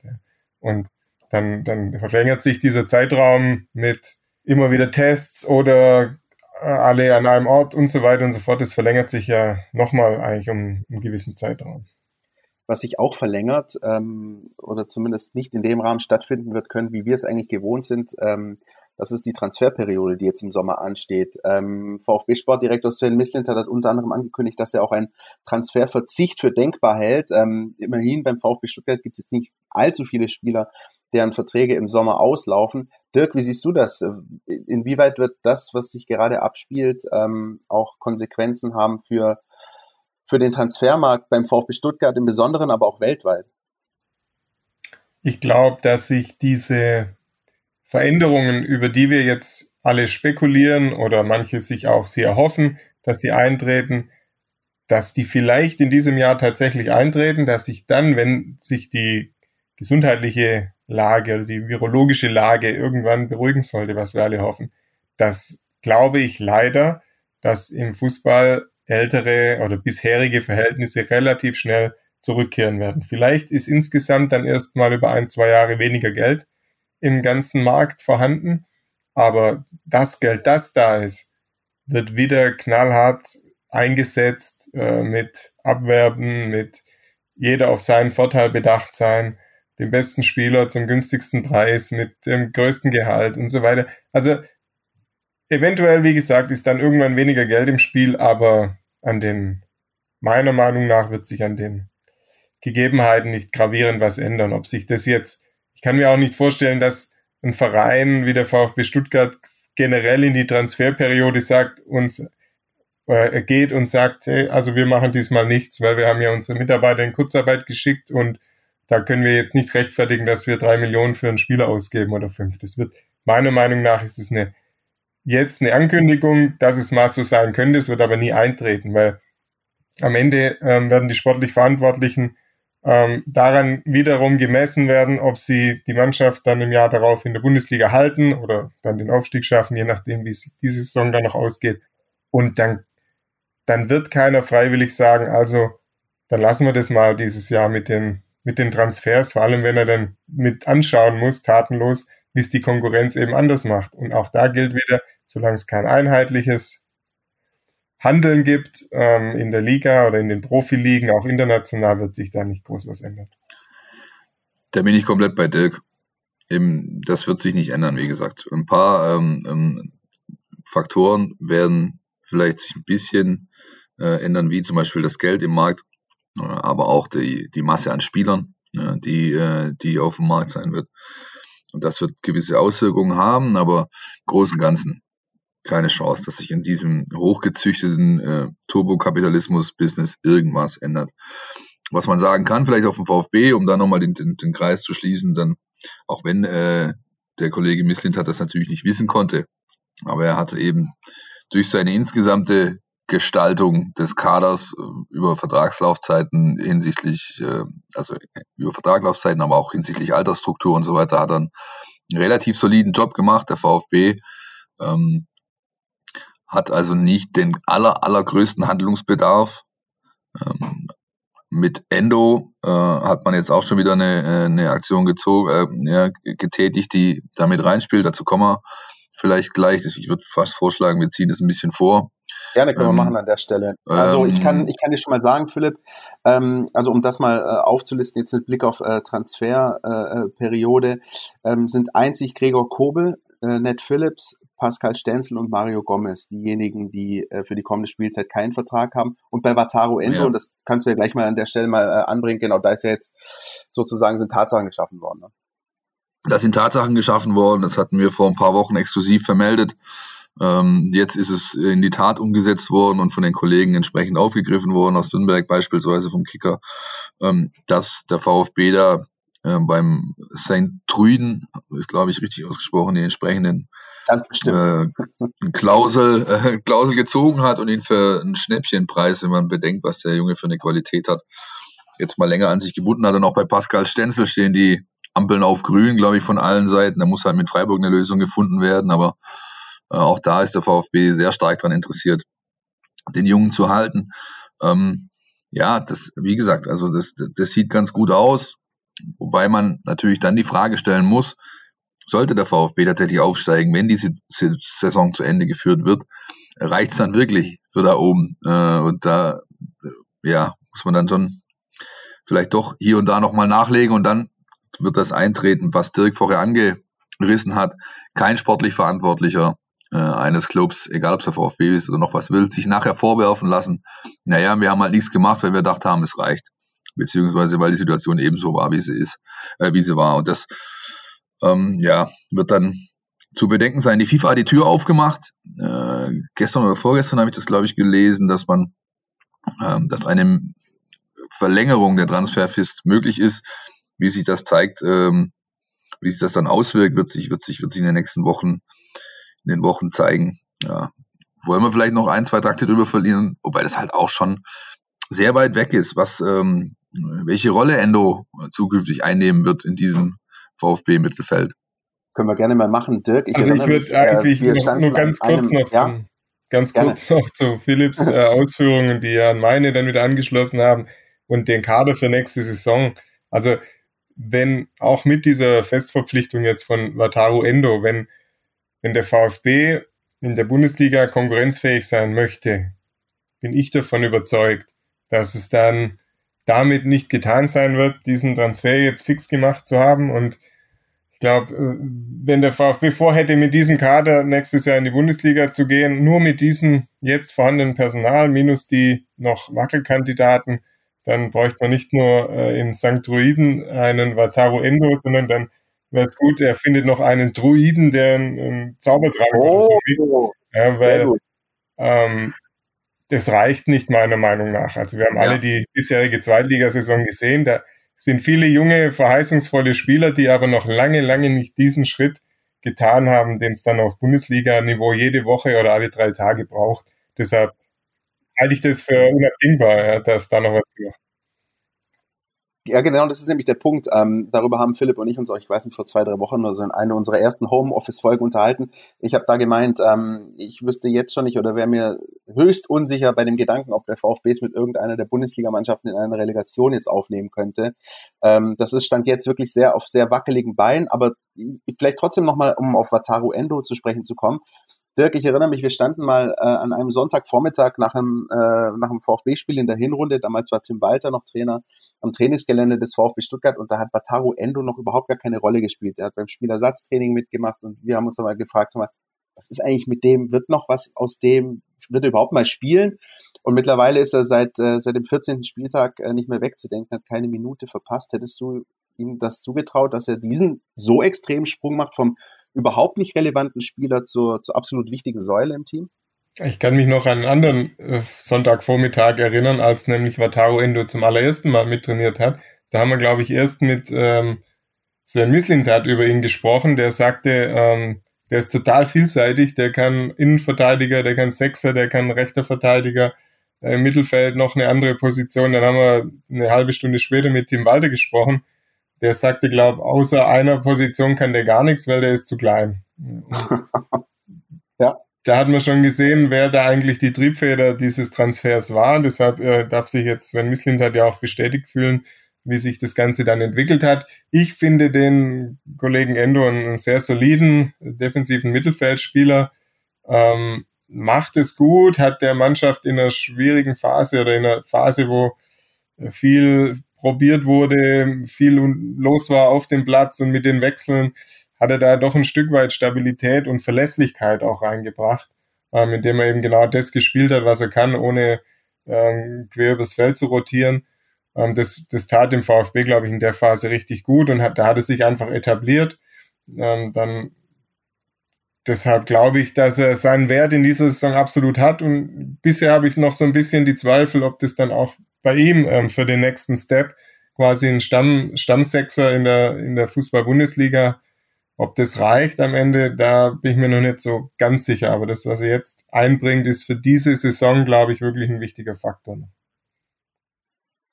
Und dann, dann verlängert sich dieser Zeitraum mit immer wieder Tests oder äh, alle an einem Ort und so weiter und so fort. Das verlängert sich ja nochmal eigentlich um einen gewissen Zeitraum. Was sich auch verlängert ähm, oder zumindest nicht in dem Rahmen stattfinden wird können, wie wir es eigentlich gewohnt sind, ähm, das ist die Transferperiode, die jetzt im Sommer ansteht. Ähm, VfB-Sportdirektor Sven Mislint hat unter anderem angekündigt, dass er auch einen Transferverzicht für denkbar hält. Ähm, immerhin beim VfB Stuttgart gibt es jetzt nicht allzu viele Spieler, deren Verträge im Sommer auslaufen. Dirk, wie siehst du das? Inwieweit wird das, was sich gerade abspielt, ähm, auch Konsequenzen haben für, für den Transfermarkt beim VfB Stuttgart im Besonderen, aber auch weltweit? Ich glaube, dass sich diese Veränderungen, über die wir jetzt alle spekulieren oder manche sich auch sehr erhoffen, dass sie eintreten, dass die vielleicht in diesem Jahr tatsächlich eintreten, dass sich dann, wenn sich die gesundheitliche Lage oder die virologische Lage irgendwann beruhigen sollte, was wir alle hoffen, das glaube ich leider, dass im Fußball ältere oder bisherige Verhältnisse relativ schnell zurückkehren werden. Vielleicht ist insgesamt dann erst mal über ein, zwei Jahre weniger Geld im ganzen Markt vorhanden, aber das Geld, das da ist, wird wieder knallhart eingesetzt äh, mit Abwerben, mit jeder auf seinen Vorteil bedacht sein den besten Spieler zum günstigsten Preis mit dem größten Gehalt und so weiter. Also eventuell, wie gesagt, ist dann irgendwann weniger Geld im Spiel, aber an den, meiner Meinung nach, wird sich an den Gegebenheiten nicht gravierend was ändern. Ob sich das jetzt, ich kann mir auch nicht vorstellen, dass ein Verein wie der VfB Stuttgart generell in die Transferperiode sagt, uns äh, geht und sagt, hey, also wir machen diesmal nichts, weil wir haben ja unsere Mitarbeiter in Kurzarbeit geschickt und da können wir jetzt nicht rechtfertigen, dass wir drei Millionen für einen Spieler ausgeben oder fünf. Das wird, meiner Meinung nach, ist es eine, jetzt eine Ankündigung, dass es mal so sein könnte. Es wird aber nie eintreten, weil am Ende ähm, werden die sportlich Verantwortlichen ähm, daran wiederum gemessen werden, ob sie die Mannschaft dann im Jahr darauf in der Bundesliga halten oder dann den Aufstieg schaffen, je nachdem, wie es diese Saison dann noch ausgeht. Und dann, dann wird keiner freiwillig sagen, also dann lassen wir das mal dieses Jahr mit den mit den Transfers, vor allem wenn er dann mit anschauen muss, tatenlos, wie es die Konkurrenz eben anders macht. Und auch da gilt wieder, solange es kein einheitliches Handeln gibt ähm, in der Liga oder in den Profiligen, auch international, wird sich da nicht groß was ändern. Da bin ich komplett bei Dirk. Eben, das wird sich nicht ändern, wie gesagt. Ein paar ähm, ähm, Faktoren werden vielleicht sich ein bisschen äh, ändern, wie zum Beispiel das Geld im Markt. Äh, aber auch die, die Masse an Spielern, die, äh, die auf dem Markt sein wird. Und das wird gewisse Auswirkungen haben, aber im Großen und Ganzen keine Chance, dass sich in diesem hochgezüchteten äh, Turbokapitalismus-Business irgendwas ändert. Was man sagen kann, vielleicht auf dem VfB, um da nochmal den, den, den Kreis zu schließen, dann, auch wenn äh, der Kollege Misslint hat das natürlich nicht wissen konnte, aber er hatte eben durch seine insgesamte Gestaltung des Kaders äh, über Vertragslaufzeiten hinsichtlich, äh, also über Vertragslaufzeiten, aber auch hinsichtlich Altersstruktur und so weiter, hat er einen relativ soliden Job gemacht. Der VfB ähm, hat also nicht den aller, allergrößten Handlungsbedarf. Ähm, mit Endo äh, hat man jetzt auch schon wieder eine, eine Aktion gezogen, äh, ja, getätigt, die damit reinspielt. Dazu kommen wir vielleicht gleich. Ich würde fast vorschlagen, wir ziehen das ein bisschen vor. Gerne können ähm, wir machen an der Stelle. Also ich kann, ähm, ich kann dir schon mal sagen, Philipp, ähm, also um das mal äh, aufzulisten, jetzt mit Blick auf äh, Transferperiode, äh, sind einzig Gregor Kobel, äh, Ned Phillips, Pascal Stenzel und Mario Gomez diejenigen, die äh, für die kommende Spielzeit keinen Vertrag haben. Und bei Vataro Endo, ja. und das kannst du ja gleich mal an der Stelle mal äh, anbringen, genau, da ist ja jetzt sozusagen sind Tatsachen geschaffen worden. Ne? Da sind Tatsachen geschaffen worden, das hatten wir vor ein paar Wochen exklusiv vermeldet. Ähm, jetzt ist es in die Tat umgesetzt worden und von den Kollegen entsprechend aufgegriffen worden, aus Nürnberg beispielsweise vom Kicker, ähm, dass der VfB da äh, beim St. Trüden, ist glaube ich richtig ausgesprochen, die entsprechenden äh, Klausel, äh, Klausel gezogen hat und ihn für einen Schnäppchenpreis, wenn man bedenkt, was der Junge für eine Qualität hat, jetzt mal länger an sich gebunden hat. Und auch bei Pascal Stenzel stehen die Ampeln auf grün, glaube ich, von allen Seiten. Da muss halt mit Freiburg eine Lösung gefunden werden, aber äh, auch da ist der VfB sehr stark daran interessiert, den Jungen zu halten. Ähm, ja, das, wie gesagt, also das, das sieht ganz gut aus, wobei man natürlich dann die Frage stellen muss, sollte der VfB tatsächlich aufsteigen, wenn diese Saison zu Ende geführt wird, reicht es dann wirklich für da oben. Äh, und da äh, ja, muss man dann schon vielleicht doch hier und da nochmal nachlegen und dann wird das eintreten, was Dirk vorher angerissen hat. Kein sportlich Verantwortlicher äh, eines Clubs, egal ob es der VfB ist oder noch was will, sich nachher vorwerfen lassen. Naja, wir haben halt nichts gemacht, weil wir gedacht haben, es reicht. Beziehungsweise weil die Situation ebenso war, wie sie ist, äh, wie sie war. Und das ähm, ja, wird dann zu bedenken sein. Die FIFA hat die Tür aufgemacht. Äh, gestern oder vorgestern habe ich das, glaube ich, gelesen, dass man, ähm, dass eine Verlängerung der Transferfrist möglich ist. Wie sich das zeigt, ähm, wie sich das dann auswirkt, wird sich, wird sich, wird sich in den nächsten Wochen, in den Wochen zeigen. Ja. Wollen wir vielleicht noch ein, zwei Takte drüber verlieren, wobei das halt auch schon sehr weit weg ist, was, ähm, welche Rolle Endo zukünftig einnehmen wird in diesem VfB-Mittelfeld. Können wir gerne mal machen, Dirk. Ich also ich würde äh, eigentlich noch, nur ganz kurz einem, noch ja? zum, ganz kurz noch zu Philips äh, Ausführungen, die ja an meine dann wieder angeschlossen haben und den Kader für nächste Saison. Also wenn auch mit dieser Festverpflichtung jetzt von Wataru Endo, wenn, wenn der VfB in der Bundesliga konkurrenzfähig sein möchte, bin ich davon überzeugt, dass es dann damit nicht getan sein wird, diesen Transfer jetzt fix gemacht zu haben. Und ich glaube, äh, wenn der VfB vorhätte, mit diesem Kader nächstes Jahr in die Bundesliga zu gehen, nur mit diesem jetzt vorhandenen Personal minus die noch Wackelkandidaten, dann bräuchte man nicht nur äh, in St. Druiden einen Wataru Endo, sondern dann wäre es gut, er findet noch einen Druiden, der einen, einen Zaubertrank oh, ja, weil ähm, das reicht nicht meiner Meinung nach. Also wir haben ja. alle die bisherige Zweitligasaison gesehen. Da sind viele junge, verheißungsvolle Spieler, die aber noch lange, lange nicht diesen Schritt getan haben, den es dann auf Bundesliga-Niveau jede Woche oder alle drei Tage braucht. Deshalb halte ich das für unabdingbar, ja, dass da noch was gemacht ja, genau, das ist nämlich der Punkt. Ähm, darüber haben Philipp und ich uns auch, ich weiß nicht, vor zwei, drei Wochen oder so in einer unserer ersten Homeoffice-Folgen unterhalten. Ich habe da gemeint, ähm, ich wüsste jetzt schon nicht oder wäre mir höchst unsicher bei dem Gedanken, ob der VfB es mit irgendeiner der Bundesligamannschaften in einer Relegation jetzt aufnehmen könnte. Ähm, das ist stand jetzt wirklich sehr auf sehr wackeligen Beinen, aber vielleicht trotzdem nochmal, um auf Wataru Endo zu sprechen zu kommen. Dirk, ich erinnere mich, wir standen mal äh, an einem Sonntagvormittag nach einem, äh, nach einem VfB-Spiel in der Hinrunde, damals war Tim Walter noch Trainer, am Trainingsgelände des VfB Stuttgart und da hat Bataru Endo noch überhaupt gar keine Rolle gespielt. Er hat beim Spielersatztraining mitgemacht und wir haben uns dann mal gefragt, mal, was ist eigentlich mit dem, wird noch was aus dem, wird er überhaupt mal spielen? Und mittlerweile ist er seit, äh, seit dem 14. Spieltag äh, nicht mehr wegzudenken, hat keine Minute verpasst. Hättest du ihm das zugetraut, dass er diesen so extremen Sprung macht vom überhaupt nicht relevanten Spieler zur, zur absolut wichtigen Säule im Team? Ich kann mich noch an einen anderen äh, Sonntagvormittag erinnern, als nämlich Wataru Endo zum allerersten Mal mittrainiert hat. Da haben wir, glaube ich, erst mit ähm, Sven Mislintat über ihn gesprochen. Der sagte, ähm, der ist total vielseitig. Der kann Innenverteidiger, der kann Sechser, der kann rechter Verteidiger, äh, im Mittelfeld noch eine andere Position. Dann haben wir eine halbe Stunde später mit Tim Walter gesprochen der sagte, glaube außer einer Position kann der gar nichts, weil der ist zu klein. ja. Da hat man schon gesehen, wer da eigentlich die Triebfeder dieses Transfers war. Deshalb äh, darf sich jetzt Sven Mislint hat ja auch bestätigt fühlen, wie sich das Ganze dann entwickelt hat. Ich finde den Kollegen Endo einen sehr soliden defensiven Mittelfeldspieler. Ähm, macht es gut, hat der Mannschaft in einer schwierigen Phase oder in einer Phase, wo viel probiert wurde, viel los war auf dem Platz und mit den Wechseln hat er da doch ein Stück weit Stabilität und Verlässlichkeit auch reingebracht, ähm, indem er eben genau das gespielt hat, was er kann, ohne ähm, quer übers Feld zu rotieren. Ähm, das, das tat dem VfB, glaube ich, in der Phase richtig gut und hat, da hat er sich einfach etabliert. Ähm, dann deshalb glaube ich, dass er seinen Wert in dieser Saison absolut hat und bisher habe ich noch so ein bisschen die Zweifel, ob das dann auch bei ihm ähm, für den nächsten Step quasi ein Stamm, Stammsechser in der, in der Fußball-Bundesliga. Ob das reicht am Ende, da bin ich mir noch nicht so ganz sicher. Aber das, was er jetzt einbringt, ist für diese Saison, glaube ich, wirklich ein wichtiger Faktor.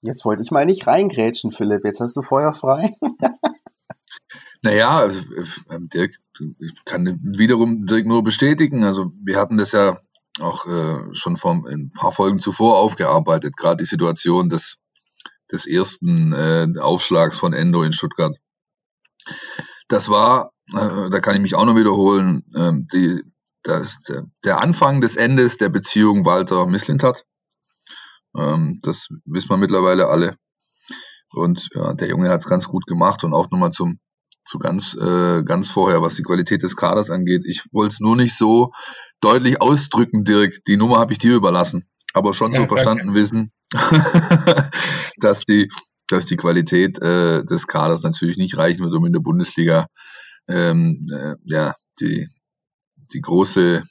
Jetzt wollte ich mal nicht reingrätschen, Philipp. Jetzt hast du Feuer frei. naja, also, äh, Dirk, ich kann wiederum Dirk nur bestätigen. Also wir hatten das ja auch äh, schon vor ein paar Folgen zuvor aufgearbeitet, gerade die Situation des, des ersten äh, Aufschlags von Endo in Stuttgart. Das war äh, da kann ich mich auch noch wiederholen, ähm, die, das, der, der Anfang des Endes der Beziehung Walter Misslintat. Ähm, das wissen wir mittlerweile alle. Und ja, der Junge hat es ganz gut gemacht und auch nochmal zum zu ganz, äh, ganz vorher, was die Qualität des Kaders angeht. Ich wollte es nur nicht so deutlich ausdrücken, Dirk. Die Nummer habe ich dir überlassen. Aber schon ja, so verstanden danke. wissen, dass die, dass die Qualität äh, des Kaders natürlich nicht reichen wird, um in der Bundesliga ähm, äh, ja, die, die große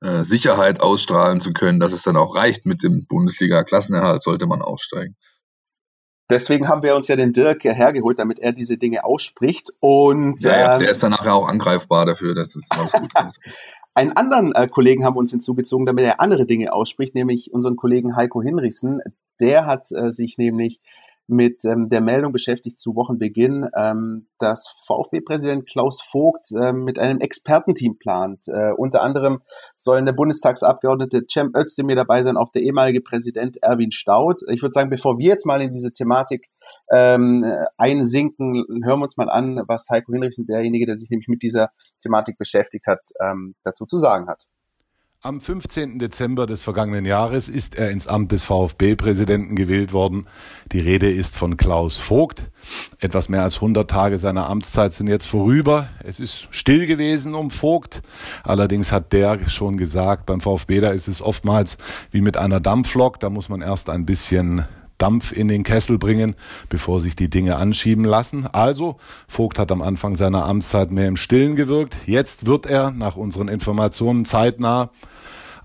äh, Sicherheit ausstrahlen zu können, dass es dann auch reicht mit dem Bundesliga-Klassenerhalt, sollte man aufsteigen. Deswegen haben wir uns ja den Dirk hergeholt, damit er diese Dinge ausspricht. Und ja, ja, ähm, der ist dann nachher auch angreifbar dafür, dass es alles gut ist. Einen anderen äh, Kollegen haben wir uns hinzugezogen, damit er andere Dinge ausspricht, nämlich unseren Kollegen Heiko Hinrichsen. Der hat äh, sich nämlich mit ähm, der Meldung beschäftigt zu Wochenbeginn, ähm, dass VfB-Präsident Klaus Vogt ähm, mit einem Expertenteam plant. Äh, unter anderem sollen der Bundestagsabgeordnete Cem Özdemir dabei sein, auch der ehemalige Präsident Erwin Staud. Ich würde sagen, bevor wir jetzt mal in diese Thematik ähm, einsinken, hören wir uns mal an, was Heiko Hinrichsen, derjenige, der sich nämlich mit dieser Thematik beschäftigt hat, ähm, dazu zu sagen hat. Am 15. Dezember des vergangenen Jahres ist er ins Amt des VfB-Präsidenten gewählt worden. Die Rede ist von Klaus Vogt. Etwas mehr als 100 Tage seiner Amtszeit sind jetzt vorüber. Es ist still gewesen um Vogt. Allerdings hat der schon gesagt, beim VfB, da ist es oftmals wie mit einer Dampflok. Da muss man erst ein bisschen Dampf in den Kessel bringen, bevor sich die Dinge anschieben lassen. Also, Vogt hat am Anfang seiner Amtszeit mehr im Stillen gewirkt. Jetzt wird er nach unseren Informationen zeitnah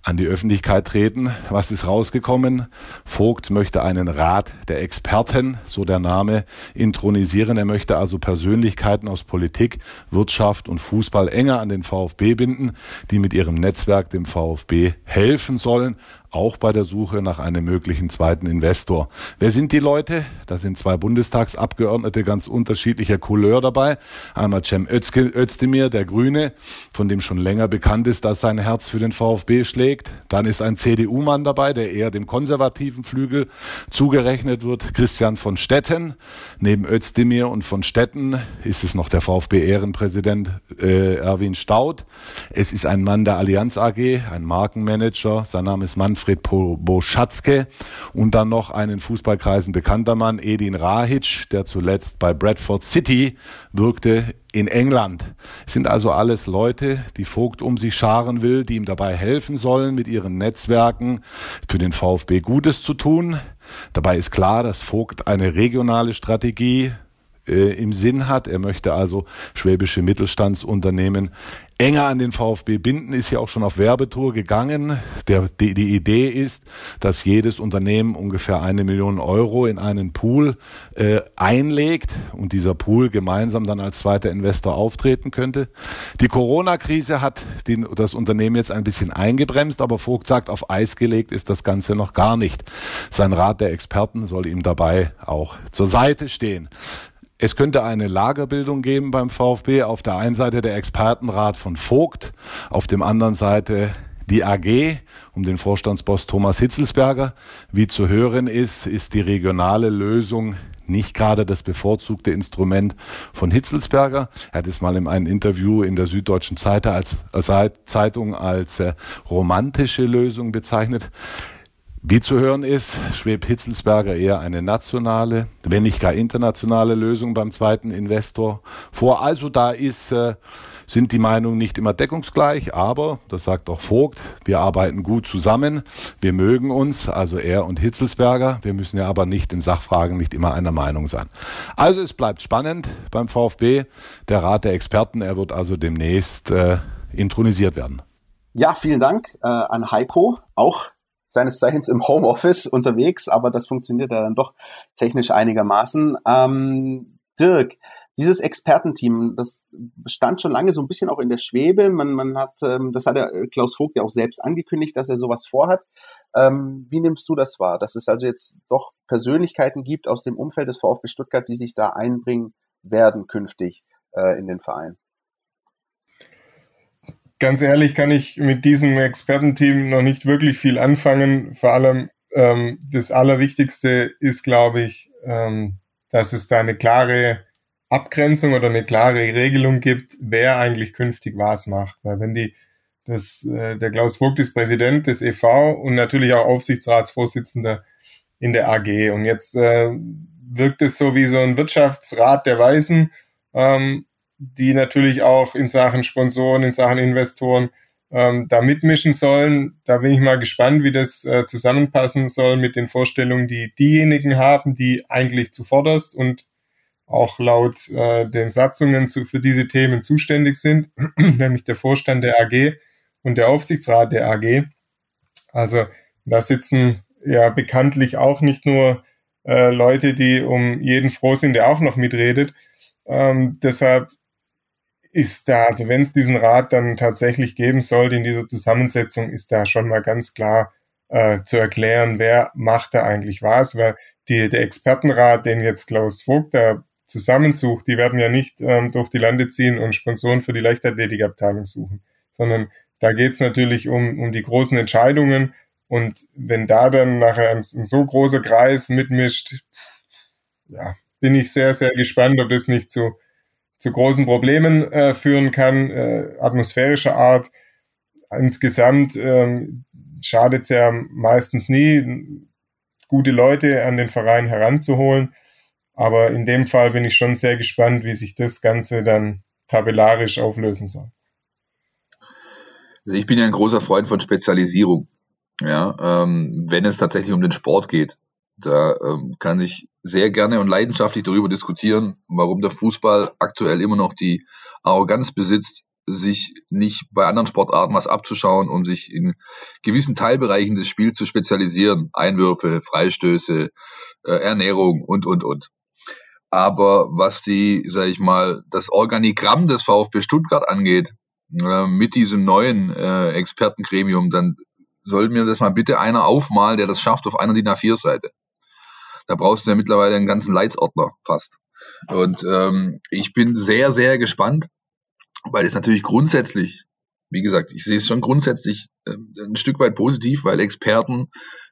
an die Öffentlichkeit treten. Was ist rausgekommen? Vogt möchte einen Rat der Experten, so der Name, intronisieren. Er möchte also Persönlichkeiten aus Politik, Wirtschaft und Fußball enger an den VfB binden, die mit ihrem Netzwerk dem VfB helfen sollen, auch bei der Suche nach einem möglichen zweiten Investor. Wer sind die Leute? Da sind zwei Bundestagsabgeordnete ganz unterschiedlicher Couleur dabei. Einmal Cem Özdemir, der Grüne, von dem schon länger bekannt ist, dass sein Herz für den VfB schlägt. Dann ist ein CDU-Mann dabei, der eher dem konservativen Flügel zugerechnet wird, Christian von Stetten. Neben Özdemir und von Stetten ist es noch der VfB-Ehrenpräsident äh, Erwin Staud. Es ist ein Mann der Allianz AG, ein Markenmanager. Sein Name ist Manfred Manfred Boschatzke und dann noch einen Fußballkreisen bekannter Mann, Edin Rahic, der zuletzt bei Bradford City wirkte in England. Es sind also alles Leute, die Vogt um sich scharen will, die ihm dabei helfen sollen, mit ihren Netzwerken für den VfB Gutes zu tun. Dabei ist klar, dass Vogt eine regionale Strategie äh, im Sinn hat. Er möchte also schwäbische Mittelstandsunternehmen enger an den VfB binden, ist ja auch schon auf Werbetour gegangen. Der, die, die Idee ist, dass jedes Unternehmen ungefähr eine Million Euro in einen Pool äh, einlegt und dieser Pool gemeinsam dann als zweiter Investor auftreten könnte. Die Corona-Krise hat den, das Unternehmen jetzt ein bisschen eingebremst, aber Vogt sagt, auf Eis gelegt ist das Ganze noch gar nicht. Sein Rat der Experten soll ihm dabei auch zur Seite stehen. Es könnte eine Lagerbildung geben beim VfB. Auf der einen Seite der Expertenrat von Vogt, auf dem anderen Seite die AG um den Vorstandsboss Thomas Hitzelsberger. Wie zu hören ist, ist die regionale Lösung nicht gerade das bevorzugte Instrument von Hitzelsberger. Er hat es mal in einem Interview in der Süddeutschen Zeitung als, als Zeitung als äh, romantische Lösung bezeichnet. Wie zu hören ist, schwebt Hitzelsberger eher eine nationale, wenn nicht gar internationale Lösung beim zweiten Investor vor. Also da ist, äh, sind die Meinungen nicht immer deckungsgleich, aber, das sagt auch Vogt, wir arbeiten gut zusammen, wir mögen uns, also er und Hitzelsberger, wir müssen ja aber nicht in Sachfragen nicht immer einer Meinung sein. Also es bleibt spannend beim VfB, der Rat der Experten, er wird also demnächst äh, intronisiert werden. Ja, vielen Dank äh, an Heiko, auch seines Zeichens im Homeoffice unterwegs, aber das funktioniert ja dann doch technisch einigermaßen. Ähm, Dirk, dieses Expertenteam, das stand schon lange so ein bisschen auch in der Schwebe. Man, man hat, ähm, das hat ja Klaus Vogt ja auch selbst angekündigt, dass er sowas vorhat. Ähm, wie nimmst du das wahr, dass es also jetzt doch Persönlichkeiten gibt aus dem Umfeld des VfB Stuttgart, die sich da einbringen werden künftig äh, in den Verein? Ganz ehrlich kann ich mit diesem Expertenteam noch nicht wirklich viel anfangen. Vor allem ähm, das Allerwichtigste ist, glaube ich, ähm, dass es da eine klare Abgrenzung oder eine klare Regelung gibt, wer eigentlich künftig was macht. Weil wenn die, das, äh, der Klaus Vogt ist Präsident des EV und natürlich auch Aufsichtsratsvorsitzender in der AG. Und jetzt äh, wirkt es so wie so ein Wirtschaftsrat der Weisen, ähm, die natürlich auch in Sachen Sponsoren, in Sachen Investoren ähm, da mitmischen sollen. Da bin ich mal gespannt, wie das äh, zusammenpassen soll mit den Vorstellungen, die diejenigen haben, die eigentlich zuvorderst und auch laut äh, den Satzungen zu, für diese Themen zuständig sind, nämlich der Vorstand der AG und der Aufsichtsrat der AG. Also da sitzen ja bekanntlich auch nicht nur äh, Leute, die um jeden froh sind, der auch noch mitredet. Ähm, deshalb ist da, also wenn es diesen Rat dann tatsächlich geben sollte in dieser Zusammensetzung, ist da schon mal ganz klar äh, zu erklären, wer macht da eigentlich was, weil die, der Expertenrat, den jetzt Klaus Vogt da zusammensucht, die werden ja nicht ähm, durch die Lande ziehen und Sponsoren für die Leichtathletikabteilung suchen, sondern da geht es natürlich um, um die großen Entscheidungen und wenn da dann nachher ein, ein so großer Kreis mitmischt, ja, bin ich sehr, sehr gespannt, ob das nicht zu, zu großen Problemen äh, führen kann, äh, atmosphärischer Art. Insgesamt ähm, schadet es ja meistens nie, gute Leute an den Verein heranzuholen. Aber in dem Fall bin ich schon sehr gespannt, wie sich das Ganze dann tabellarisch auflösen soll. Also ich bin ja ein großer Freund von Spezialisierung. Ja, ähm, wenn es tatsächlich um den Sport geht, da ähm, kann ich sehr gerne und leidenschaftlich darüber diskutieren, warum der Fußball aktuell immer noch die Arroganz besitzt, sich nicht bei anderen Sportarten was abzuschauen, um sich in gewissen Teilbereichen des Spiels zu spezialisieren. Einwürfe, Freistöße, äh, Ernährung und, und, und. Aber was die, sag ich mal, das Organigramm des VfB Stuttgart angeht, äh, mit diesem neuen äh, Expertengremium, dann soll mir das mal bitte einer aufmalen, der das schafft auf einer DIN A4-Seite. Da brauchst du ja mittlerweile einen ganzen Leitsordner fast. Und ähm, ich bin sehr, sehr gespannt, weil es natürlich grundsätzlich, wie gesagt, ich sehe es schon grundsätzlich äh, ein Stück weit positiv, weil Experten,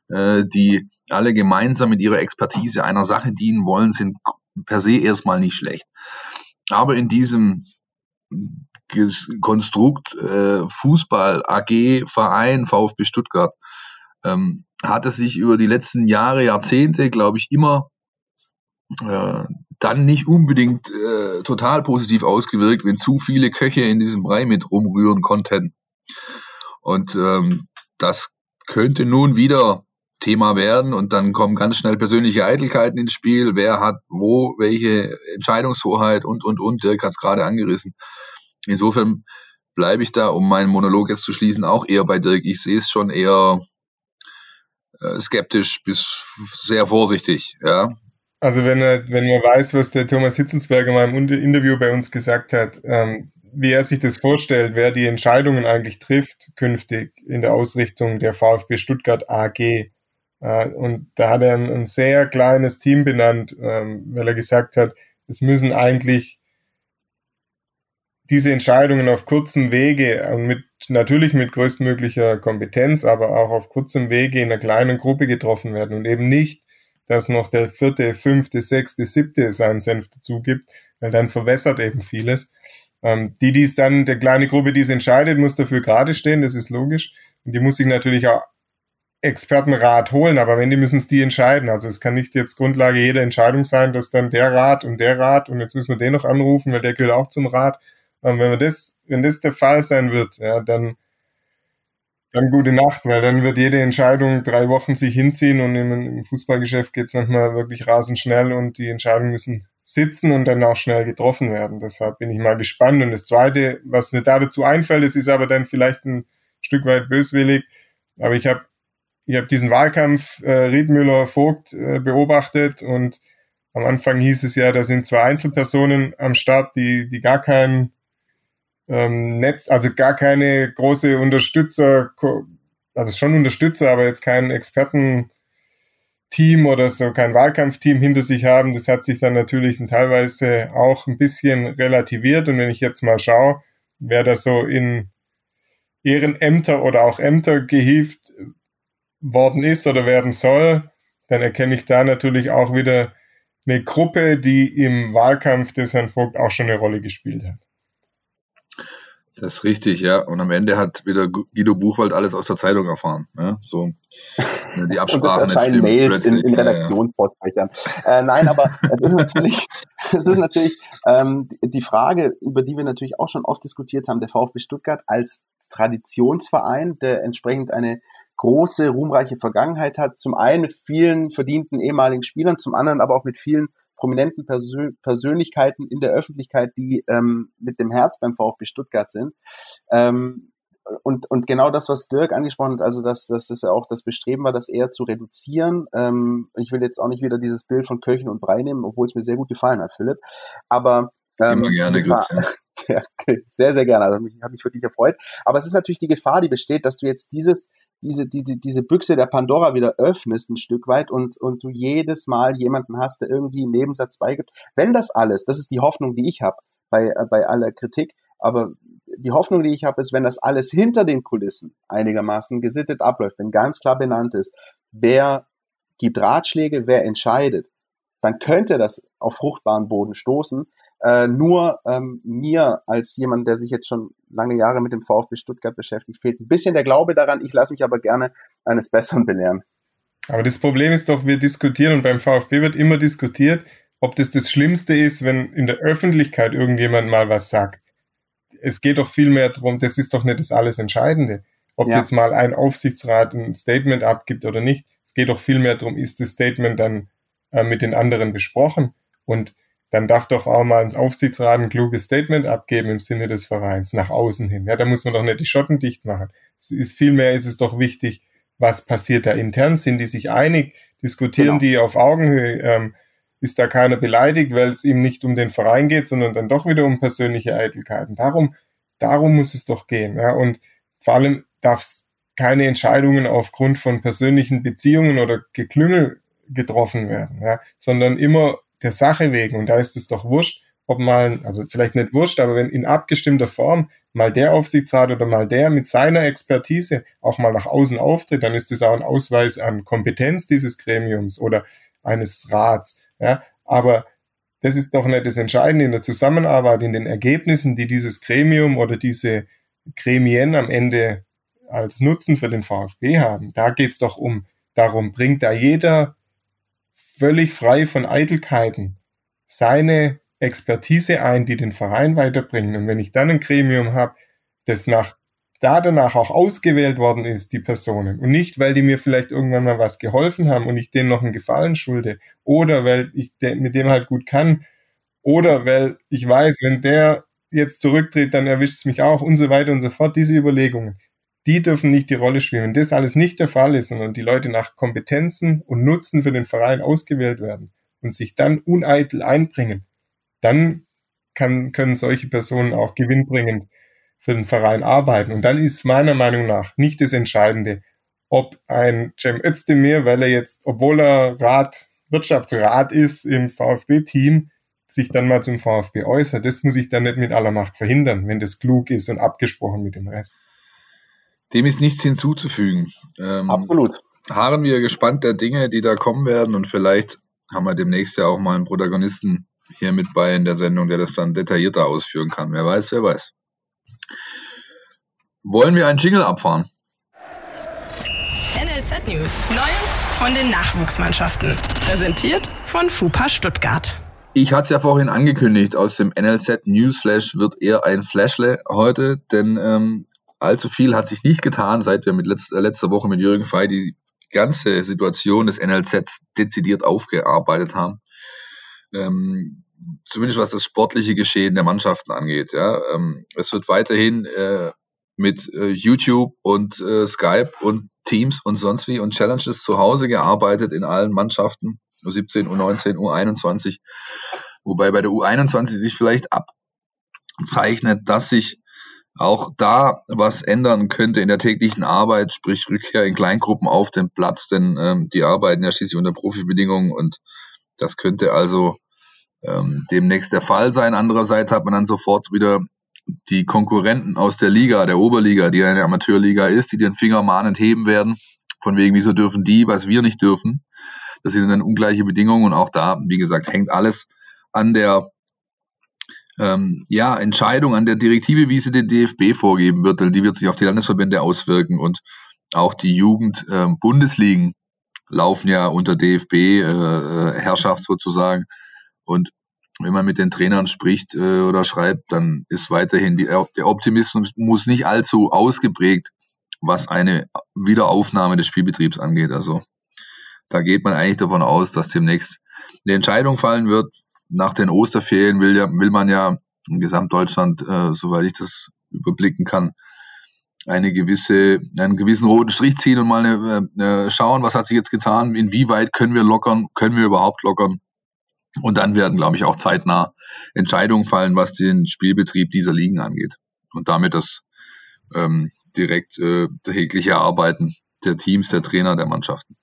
äh, die alle gemeinsam mit ihrer Expertise einer Sache dienen wollen, sind per se erstmal nicht schlecht. Aber in diesem Konstrukt äh, Fußball, AG, Verein, VfB Stuttgart, ähm, hat es sich über die letzten Jahre, Jahrzehnte, glaube ich, immer äh, dann nicht unbedingt äh, total positiv ausgewirkt, wenn zu viele Köche in diesem Brei mit rumrühren konnten. Und ähm, das könnte nun wieder Thema werden und dann kommen ganz schnell persönliche Eitelkeiten ins Spiel. Wer hat wo welche Entscheidungshoheit und, und, und. Dirk hat es gerade angerissen. Insofern bleibe ich da, um meinen Monolog jetzt zu schließen, auch eher bei Dirk. Ich sehe es schon eher skeptisch bis sehr vorsichtig. Ja. Also wenn, wenn man weiß, was der Thomas Hitzensberger mal im Interview bei uns gesagt hat, ähm, wie er sich das vorstellt, wer die Entscheidungen eigentlich trifft künftig in der Ausrichtung der VfB Stuttgart AG, äh, und da hat er ein, ein sehr kleines Team benannt, ähm, weil er gesagt hat, es müssen eigentlich diese Entscheidungen auf kurzem Wege, mit, natürlich mit größtmöglicher Kompetenz, aber auch auf kurzem Wege in einer kleinen Gruppe getroffen werden und eben nicht, dass noch der vierte, fünfte, sechste, siebte seinen Senf dazu gibt, weil dann verwässert eben vieles. Ähm, die, die es dann, der kleine Gruppe, die es entscheidet, muss dafür gerade stehen, das ist logisch. Und die muss sich natürlich auch Expertenrat holen, aber wenn die müssen es die entscheiden. Also es kann nicht jetzt Grundlage jeder Entscheidung sein, dass dann der Rat und der Rat und jetzt müssen wir den noch anrufen, weil der gehört auch zum Rat. Und wenn wir das, wenn das der Fall sein wird, ja, dann, dann gute Nacht, weil dann wird jede Entscheidung drei Wochen sich hinziehen und im, im Fußballgeschäft geht es manchmal wirklich rasend schnell und die Entscheidungen müssen sitzen und dann auch schnell getroffen werden. Deshalb bin ich mal gespannt. Und das Zweite, was mir da dazu einfällt, das ist aber dann vielleicht ein Stück weit böswillig, aber ich habe ich habe diesen Wahlkampf äh, Riedmüller-Vogt äh, beobachtet und am Anfang hieß es ja, da sind zwei Einzelpersonen am Start, die, die gar kein ähm, Netz, also gar keine große Unterstützer, also schon Unterstützer, aber jetzt kein Expertenteam oder so, kein Wahlkampfteam hinter sich haben. Das hat sich dann natürlich teilweise auch ein bisschen relativiert. Und wenn ich jetzt mal schaue, wer da so in Ehrenämter oder auch Ämter gehievt worden ist oder werden soll, dann erkenne ich da natürlich auch wieder eine Gruppe, die im Wahlkampf des Herrn Vogt auch schon eine Rolle gespielt hat. Das ist richtig, ja. Und am Ende hat wieder Guido Buchwald alles aus der Zeitung erfahren. Ja? So ne, die Absprachen. Erscheinen Mails in, in Redaktionspostfächern. Ja, ja. äh, nein, aber es ist natürlich, es ist natürlich ähm, die Frage, über die wir natürlich auch schon oft diskutiert haben, der VfB Stuttgart als Traditionsverein, der entsprechend eine große, ruhmreiche Vergangenheit hat. Zum einen mit vielen verdienten ehemaligen Spielern, zum anderen aber auch mit vielen prominenten Persö Persönlichkeiten in der Öffentlichkeit, die ähm, mit dem Herz beim VfB Stuttgart sind. Ähm, und, und genau das, was Dirk angesprochen hat, also dass, dass das ja auch das Bestreben war, das eher zu reduzieren. Ähm, ich will jetzt auch nicht wieder dieses Bild von Köchen und Brei nehmen, obwohl es mir sehr gut gefallen hat, Philipp. Aber ähm, Immer gerne, war, ja, sehr, sehr gerne. Also mich, habe mich wirklich erfreut. Aber es ist natürlich die Gefahr, die besteht, dass du jetzt dieses diese, diese, diese Büchse der Pandora wieder öffnest ein Stück weit und, und du jedes Mal jemanden hast, der irgendwie einen Nebensatz beigibt. Wenn das alles, das ist die Hoffnung, die ich habe bei, äh, bei aller Kritik, aber die Hoffnung, die ich habe, ist, wenn das alles hinter den Kulissen einigermaßen gesittet abläuft, wenn ganz klar benannt ist, wer gibt Ratschläge, wer entscheidet, dann könnte das auf fruchtbaren Boden stoßen. Äh, nur ähm, mir als jemand, der sich jetzt schon lange Jahre mit dem VfB Stuttgart beschäftigt, fehlt ein bisschen der Glaube daran. Ich lasse mich aber gerne eines Besseren belehren. Aber das Problem ist doch, wir diskutieren und beim VfB wird immer diskutiert, ob das das Schlimmste ist, wenn in der Öffentlichkeit irgendjemand mal was sagt. Es geht doch viel mehr darum, das ist doch nicht das alles Entscheidende. Ob ja. jetzt mal ein Aufsichtsrat ein Statement abgibt oder nicht. Es geht doch viel mehr darum, ist das Statement dann äh, mit den anderen besprochen. Und dann darf doch auch mal ein Aufsichtsrat ein kluges Statement abgeben im Sinne des Vereins nach außen hin. Ja, da muss man doch nicht die Schotten dicht machen. Es ist vielmehr ist es doch wichtig, was passiert da intern? Sind die sich einig? Diskutieren genau. die auf Augenhöhe? Ähm, ist da keiner beleidigt, weil es ihm nicht um den Verein geht, sondern dann doch wieder um persönliche Eitelkeiten. Darum, darum muss es doch gehen. Ja? Und vor allem darf es keine Entscheidungen aufgrund von persönlichen Beziehungen oder Geklüngel getroffen werden, ja? sondern immer der Sache wegen. Und da ist es doch wurscht, ob mal, also vielleicht nicht wurscht, aber wenn in abgestimmter Form mal der Aufsichtsrat oder mal der mit seiner Expertise auch mal nach außen auftritt, dann ist das auch ein Ausweis an Kompetenz dieses Gremiums oder eines Rats. Ja, aber das ist doch nicht das Entscheidende in der Zusammenarbeit, in den Ergebnissen, die dieses Gremium oder diese Gremien am Ende als Nutzen für den VfB haben. Da geht's doch um darum, bringt da jeder völlig frei von Eitelkeiten seine Expertise ein, die den Verein weiterbringen. Und wenn ich dann ein Gremium habe, das nach da danach auch ausgewählt worden ist, die Personen, und nicht, weil die mir vielleicht irgendwann mal was geholfen haben und ich denen noch einen Gefallen schulde, oder weil ich mit dem halt gut kann, oder weil ich weiß, wenn der jetzt zurücktritt, dann erwischt es mich auch und so weiter und so fort. Diese Überlegungen, die dürfen nicht die Rolle spielen. Wenn das alles nicht der Fall ist, sondern die Leute nach Kompetenzen und Nutzen für den Verein ausgewählt werden und sich dann uneitel einbringen, dann kann, können solche Personen auch gewinnbringend für den Verein arbeiten. Und dann ist meiner Meinung nach nicht das Entscheidende, ob ein Cem Özdemir, weil er jetzt, obwohl er Rat, Wirtschaftsrat ist im VfB-Team, sich dann mal zum VfB äußert. Das muss ich dann nicht mit aller Macht verhindern, wenn das klug ist und abgesprochen mit dem Rest. Dem ist nichts hinzuzufügen. Ähm, Absolut. Harren wir gespannt der Dinge, die da kommen werden und vielleicht haben wir demnächst ja auch mal einen Protagonisten hier mit bei in der Sendung, der das dann detaillierter ausführen kann. Wer weiß, wer weiß. Wollen wir einen Jingle abfahren? NLZ News. Neues von den Nachwuchsmannschaften. Präsentiert von FUPA Stuttgart. Ich hatte es ja vorhin angekündigt, aus dem NLZ Newsflash wird eher ein Flashle heute, denn ähm, allzu viel hat sich nicht getan, seit wir mit letzter, letzter Woche mit Jürgen Fey die ganze Situation des NLZs dezidiert aufgearbeitet haben. Ähm, zumindest was das sportliche Geschehen der Mannschaften angeht. Ja. Ähm, es wird weiterhin äh, mit äh, YouTube und äh, Skype und Teams und sonst wie und Challenges zu Hause gearbeitet in allen Mannschaften, U17, U19, U21. Wobei bei der U21 sich vielleicht abzeichnet, dass sich auch da was ändern könnte in der täglichen Arbeit, sprich Rückkehr in Kleingruppen auf den Platz, denn ähm, die arbeiten ja schließlich unter Profibedingungen und das könnte also ähm, demnächst der Fall sein. Andererseits hat man dann sofort wieder die Konkurrenten aus der Liga, der Oberliga, die eine Amateurliga ist, die den Finger mahnend heben werden, von wegen, wieso dürfen die, was wir nicht dürfen. Das sind dann ungleiche Bedingungen und auch da, wie gesagt, hängt alles an der ähm, ja, Entscheidung, an der Direktive, wie sie den DFB vorgeben wird, die wird sich auf die Landesverbände auswirken und auch die Jugend-Bundesligen ähm, laufen ja unter DFB-Herrschaft äh, sozusagen. Und wenn man mit den Trainern spricht äh, oder schreibt, dann ist weiterhin die, der Optimismus nicht allzu ausgeprägt, was eine Wiederaufnahme des Spielbetriebs angeht. Also da geht man eigentlich davon aus, dass demnächst eine Entscheidung fallen wird. Nach den Osterferien will, ja, will man ja in Gesamtdeutschland, äh, soweit ich das überblicken kann, eine gewisse, einen gewissen roten Strich ziehen und mal eine, äh, schauen, was hat sich jetzt getan, inwieweit können wir lockern, können wir überhaupt lockern. Und dann werden, glaube ich, auch zeitnah Entscheidungen fallen, was den Spielbetrieb dieser Ligen angeht. Und damit das ähm, direkt äh, tägliche Arbeiten der Teams, der Trainer, der Mannschaften.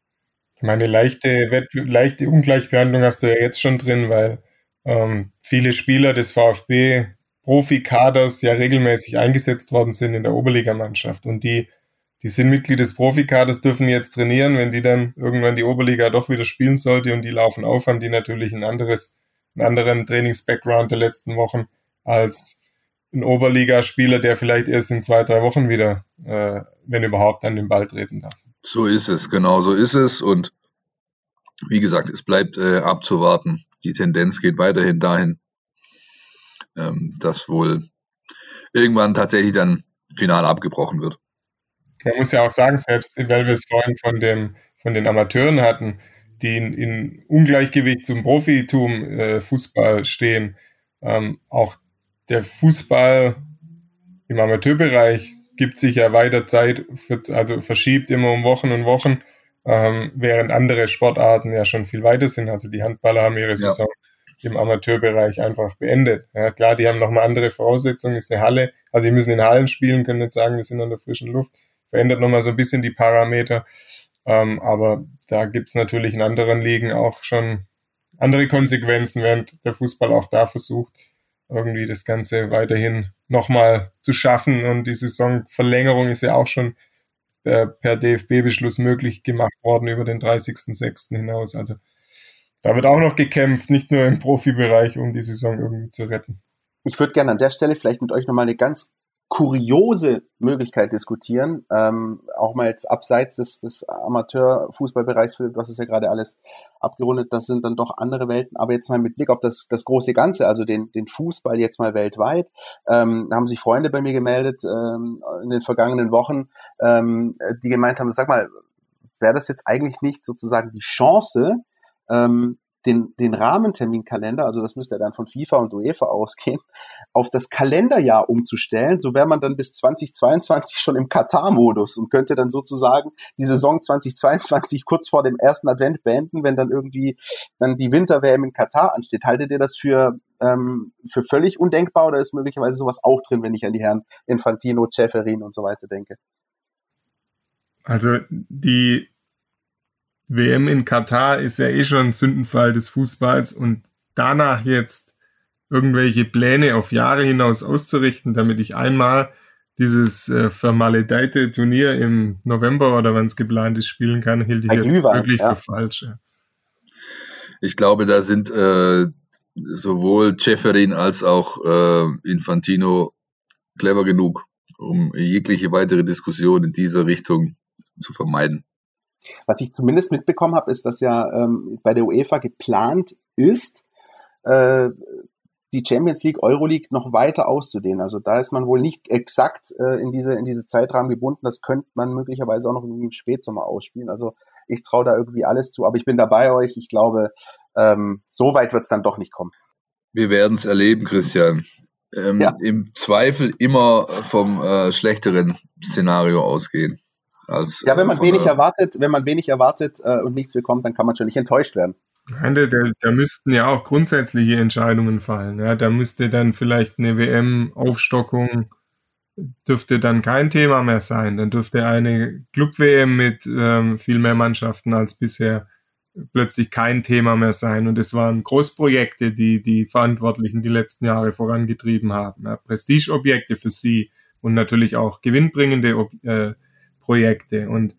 Meine leichte, leichte Ungleichbehandlung hast du ja jetzt schon drin, weil ähm, viele Spieler des VfB Profikaders ja regelmäßig eingesetzt worden sind in der Oberligamannschaft. Und die, die sind Mitglied des Profikaders, dürfen jetzt trainieren. Wenn die dann irgendwann die Oberliga doch wieder spielen sollte und die laufen auf, haben die natürlich ein anderes, einen anderen Trainings-Background der letzten Wochen als ein Oberligaspieler, der vielleicht erst in zwei, drei Wochen wieder, äh, wenn überhaupt, an den Ball treten darf. So ist es, genau so ist es. Und wie gesagt, es bleibt äh, abzuwarten. Die Tendenz geht weiterhin dahin, ähm, dass wohl irgendwann tatsächlich dann final abgebrochen wird. Man muss ja auch sagen, selbst weil wir es vorhin von, dem, von den Amateuren hatten, die in, in Ungleichgewicht zum Profitum äh, Fußball stehen, ähm, auch der Fußball im Amateurbereich gibt sich ja weiter Zeit, für, also verschiebt immer um Wochen und Wochen, ähm, während andere Sportarten ja schon viel weiter sind. Also die Handballer haben ihre Saison im Amateurbereich einfach beendet. Ja, klar, die haben nochmal andere Voraussetzungen, ist eine Halle, also die müssen in Hallen spielen, können nicht sagen, wir sind an der frischen Luft, verändert nochmal so ein bisschen die Parameter. Ähm, aber da gibt's natürlich in anderen Ligen auch schon andere Konsequenzen, während der Fußball auch da versucht, irgendwie das Ganze weiterhin nochmal zu schaffen. Und die Saisonverlängerung ist ja auch schon per, per DFB-Beschluss möglich gemacht worden über den 30.06. hinaus. Also da wird auch noch gekämpft, nicht nur im Profibereich, um die Saison irgendwie zu retten. Ich würde gerne an der Stelle vielleicht mit euch nochmal eine ganz kuriose Möglichkeit diskutieren, ähm, auch mal jetzt abseits des, des Amateurfußballbereichs, du hast es ja gerade alles abgerundet, das sind dann doch andere Welten, aber jetzt mal mit Blick auf das, das große Ganze, also den, den Fußball jetzt mal weltweit, ähm, haben sich Freunde bei mir gemeldet ähm, in den vergangenen Wochen, ähm, die gemeint haben, sag mal, wäre das jetzt eigentlich nicht sozusagen die Chance, ähm, den, den Rahmenterminkalender, also das müsste ja dann von FIFA und UEFA ausgehen, auf das Kalenderjahr umzustellen. So wäre man dann bis 2022 schon im Katar-Modus und könnte dann sozusagen die Saison 2022 kurz vor dem ersten Advent beenden, wenn dann irgendwie dann die Winter-WM in Katar ansteht. Haltet ihr das für, ähm, für völlig undenkbar oder ist möglicherweise sowas auch drin, wenn ich an die Herren Infantino, Ceferin und so weiter denke? Also die WM in Katar ist ja eh schon ein Sündenfall des Fußballs und danach jetzt irgendwelche Pläne auf Jahre hinaus auszurichten, damit ich einmal dieses äh, vermaledeite Turnier im November oder wann es geplant ist spielen kann, hielt ich wirklich ja. für falsch. Ja. Ich glaube, da sind äh, sowohl Ceferin als auch äh, Infantino clever genug, um jegliche weitere Diskussion in dieser Richtung zu vermeiden. Was ich zumindest mitbekommen habe, ist, dass ja ähm, bei der UEFA geplant ist, äh, die Champions League, Euroleague noch weiter auszudehnen. Also da ist man wohl nicht exakt äh, in diese in diese Zeitrahmen gebunden. Das könnte man möglicherweise auch noch irgendwie im Spätsommer ausspielen. Also ich traue da irgendwie alles zu, aber ich bin dabei euch. Ich glaube, ähm, so weit wird es dann doch nicht kommen. Wir werden es erleben, Christian. Ähm, ja. Im Zweifel immer vom äh, schlechteren Szenario ausgehen. Als, ja, wenn man wenig erwartet, wenn man wenig erwartet äh, und nichts bekommt, dann kann man schon nicht enttäuscht werden. Nein, da, da müssten ja auch grundsätzliche Entscheidungen fallen. Ja, da müsste dann vielleicht eine WM-Aufstockung dürfte dann kein Thema mehr sein. Dann dürfte eine Club-WM mit ähm, viel mehr Mannschaften als bisher plötzlich kein Thema mehr sein. Und es waren Großprojekte, die die Verantwortlichen die letzten Jahre vorangetrieben haben. Ja, Prestigeobjekte für sie und natürlich auch gewinnbringende äh, Projekte. Und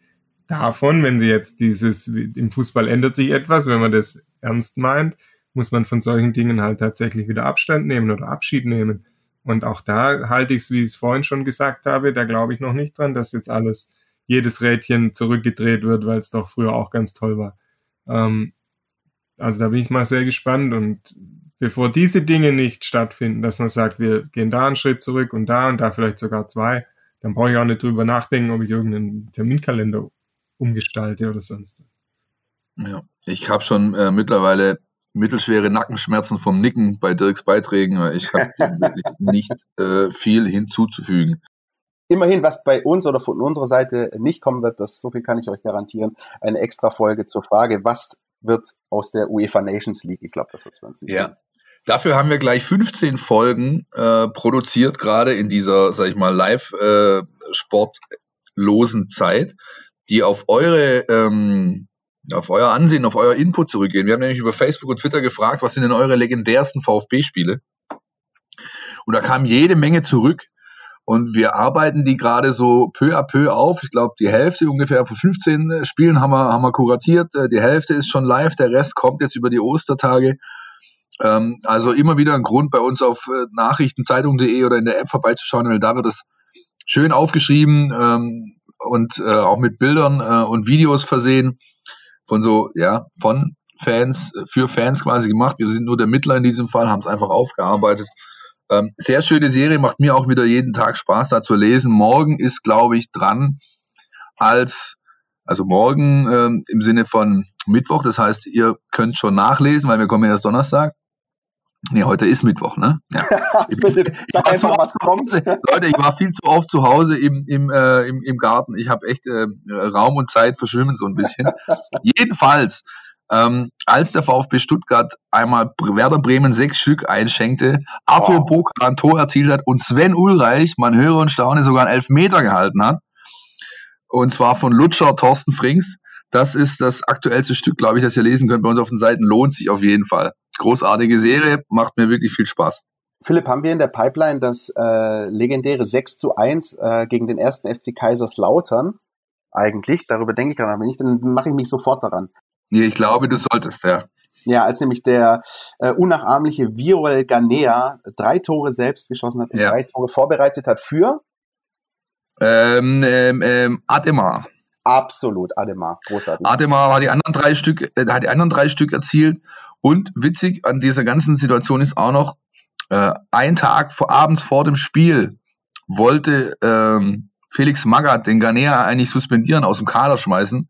davon, wenn sie jetzt dieses, im Fußball ändert sich etwas, wenn man das ernst meint, muss man von solchen Dingen halt tatsächlich wieder Abstand nehmen oder Abschied nehmen. Und auch da halte ich es, wie ich es vorhin schon gesagt habe, da glaube ich noch nicht dran, dass jetzt alles, jedes Rädchen zurückgedreht wird, weil es doch früher auch ganz toll war. Ähm, also da bin ich mal sehr gespannt und bevor diese Dinge nicht stattfinden, dass man sagt, wir gehen da einen Schritt zurück und da und da vielleicht sogar zwei, dann brauche ich auch nicht drüber nachdenken, ob ich irgendeinen Terminkalender umgestalte oder sonst. Ja, ich habe schon äh, mittlerweile mittelschwere Nackenschmerzen vom Nicken bei Dirks Beiträgen. Ich habe wirklich nicht äh, viel hinzuzufügen. Immerhin, was bei uns oder von unserer Seite nicht kommen wird, das so viel kann ich euch garantieren, eine extra Folge zur Frage, was wird aus der UEFA Nations League? Ich glaube, das wird es bei uns nicht. Ja. Geben. Dafür haben wir gleich 15 Folgen äh, produziert, gerade in dieser, sag ich mal, Live-Sportlosen äh, Zeit, die auf eure ähm, auf euer Ansehen, auf euer Input zurückgehen. Wir haben nämlich über Facebook und Twitter gefragt, was sind denn eure legendärsten VfB-Spiele? Und da kam jede Menge zurück. Und wir arbeiten die gerade so peu à peu auf. Ich glaube, die Hälfte ungefähr von 15 äh, Spielen haben wir, haben wir kuratiert. Äh, die Hälfte ist schon live, der Rest kommt jetzt über die Ostertage. Ähm, also immer wieder ein Grund bei uns auf äh, nachrichtenzeitung.de oder in der App vorbeizuschauen, weil da wird es schön aufgeschrieben ähm, und auch mit Bildern und Videos versehen von so, ja, von Fans, äh, für Fans quasi gemacht. Wir sind nur der Mittler in diesem Fall, haben es einfach aufgearbeitet. Ähm, sehr schöne Serie, macht mir auch wieder jeden Tag Spaß, da zu lesen. Morgen ist, glaube ich, dran als, also morgen ähm, im Sinne von Mittwoch. Das heißt, ihr könnt schon nachlesen, weil wir kommen ja erst Donnerstag. Nee, heute ist Mittwoch, ne? Ja. Ich, Sag einfach, was kommt. Leute, ich war viel zu oft zu Hause im, im, äh, im, im Garten. Ich habe echt äh, Raum und Zeit verschwimmen so ein bisschen. Jedenfalls, ähm, als der VfB Stuttgart einmal Werder Bremen sechs Stück einschenkte, Arthur wow. Bock ein Tor erzielt hat und Sven Ulreich, man höre und staune, sogar einen Elfmeter gehalten hat. Und zwar von Lutscher Thorsten Frings. Das ist das aktuellste Stück, glaube ich, das ihr lesen könnt bei uns auf den Seiten. Lohnt sich auf jeden Fall großartige Serie, macht mir wirklich viel Spaß. Philipp, haben wir in der Pipeline das äh, legendäre 6 zu 1 äh, gegen den ersten FC Kaiserslautern? Eigentlich, darüber denke ich gerade, wenn nicht, dann mache ich mich sofort daran. Nee, ich glaube, du solltest, ja. Ja, als nämlich der äh, unnachahmliche Viruel Ganea drei Tore selbst geschossen hat und ja. drei Tore vorbereitet hat für ähm, ähm, ähm, Ademar. Absolut, Ademar, großartig. Ademar war die anderen drei Stück, äh, hat die anderen drei Stück erzielt und witzig an dieser ganzen Situation ist auch noch, äh, ein Tag vor abends vor dem Spiel wollte ähm, Felix Magath den Ghanea eigentlich suspendieren, aus dem Kader schmeißen,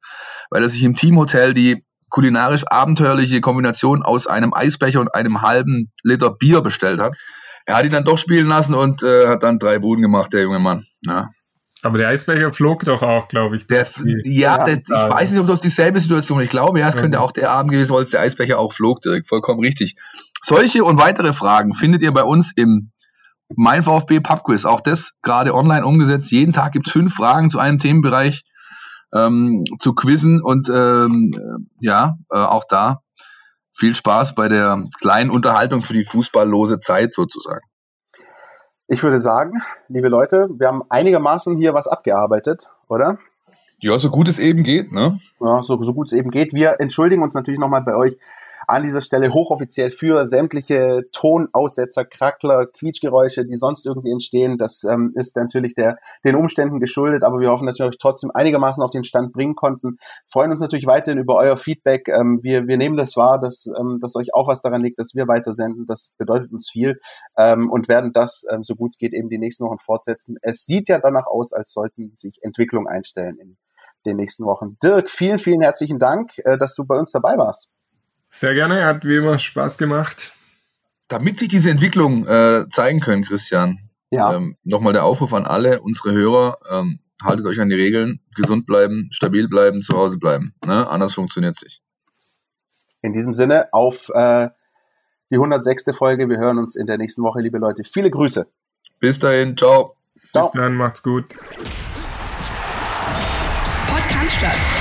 weil er sich im Teamhotel die kulinarisch abenteuerliche Kombination aus einem Eisbecher und einem halben Liter Bier bestellt hat. Er hat ihn dann doch spielen lassen und äh, hat dann drei Buden gemacht, der junge Mann. Ja. Aber der Eisbecher flog doch auch, glaube ich. Der, ja, der, ich weiß nicht, ob das dieselbe Situation ist. Ich glaube, ja, es könnte auch der Abend gewesen sein, als der Eisbecher auch flog direkt. Vollkommen richtig. Solche und weitere Fragen findet ihr bei uns im Mein VfB Pubquiz. Auch das gerade online umgesetzt. Jeden Tag gibt es fünf Fragen zu einem Themenbereich ähm, zu quizzen und ähm, ja, äh, auch da viel Spaß bei der kleinen Unterhaltung für die fußballlose Zeit sozusagen. Ich würde sagen, liebe Leute, wir haben einigermaßen hier was abgearbeitet, oder? Ja, so gut es eben geht, ne? Ja, so, so gut es eben geht. Wir entschuldigen uns natürlich nochmal bei euch an dieser Stelle hochoffiziell für sämtliche Tonaussetzer, Krackler, Quietschgeräusche, die sonst irgendwie entstehen. Das ähm, ist natürlich der, den Umständen geschuldet, aber wir hoffen, dass wir euch trotzdem einigermaßen auf den Stand bringen konnten. Freuen uns natürlich weiterhin über euer Feedback. Ähm, wir, wir nehmen das wahr, dass, ähm, dass euch auch was daran liegt, dass wir weitersenden. Das bedeutet uns viel ähm, und werden das, ähm, so gut es geht, eben die nächsten Wochen fortsetzen. Es sieht ja danach aus, als sollten sich Entwicklungen einstellen in den nächsten Wochen. Dirk, vielen, vielen herzlichen Dank, äh, dass du bei uns dabei warst. Sehr gerne, hat wie immer Spaß gemacht. Damit sich diese Entwicklung äh, zeigen können, Christian, ja. ähm, nochmal der Aufruf an alle unsere Hörer, ähm, haltet euch an die Regeln, gesund bleiben, stabil bleiben, zu Hause bleiben. Ne? Anders funktioniert es nicht. In diesem Sinne, auf äh, die 106. Folge. Wir hören uns in der nächsten Woche, liebe Leute. Viele Grüße. Bis dahin, ciao. ciao. Bis dann, macht's gut. Podcast statt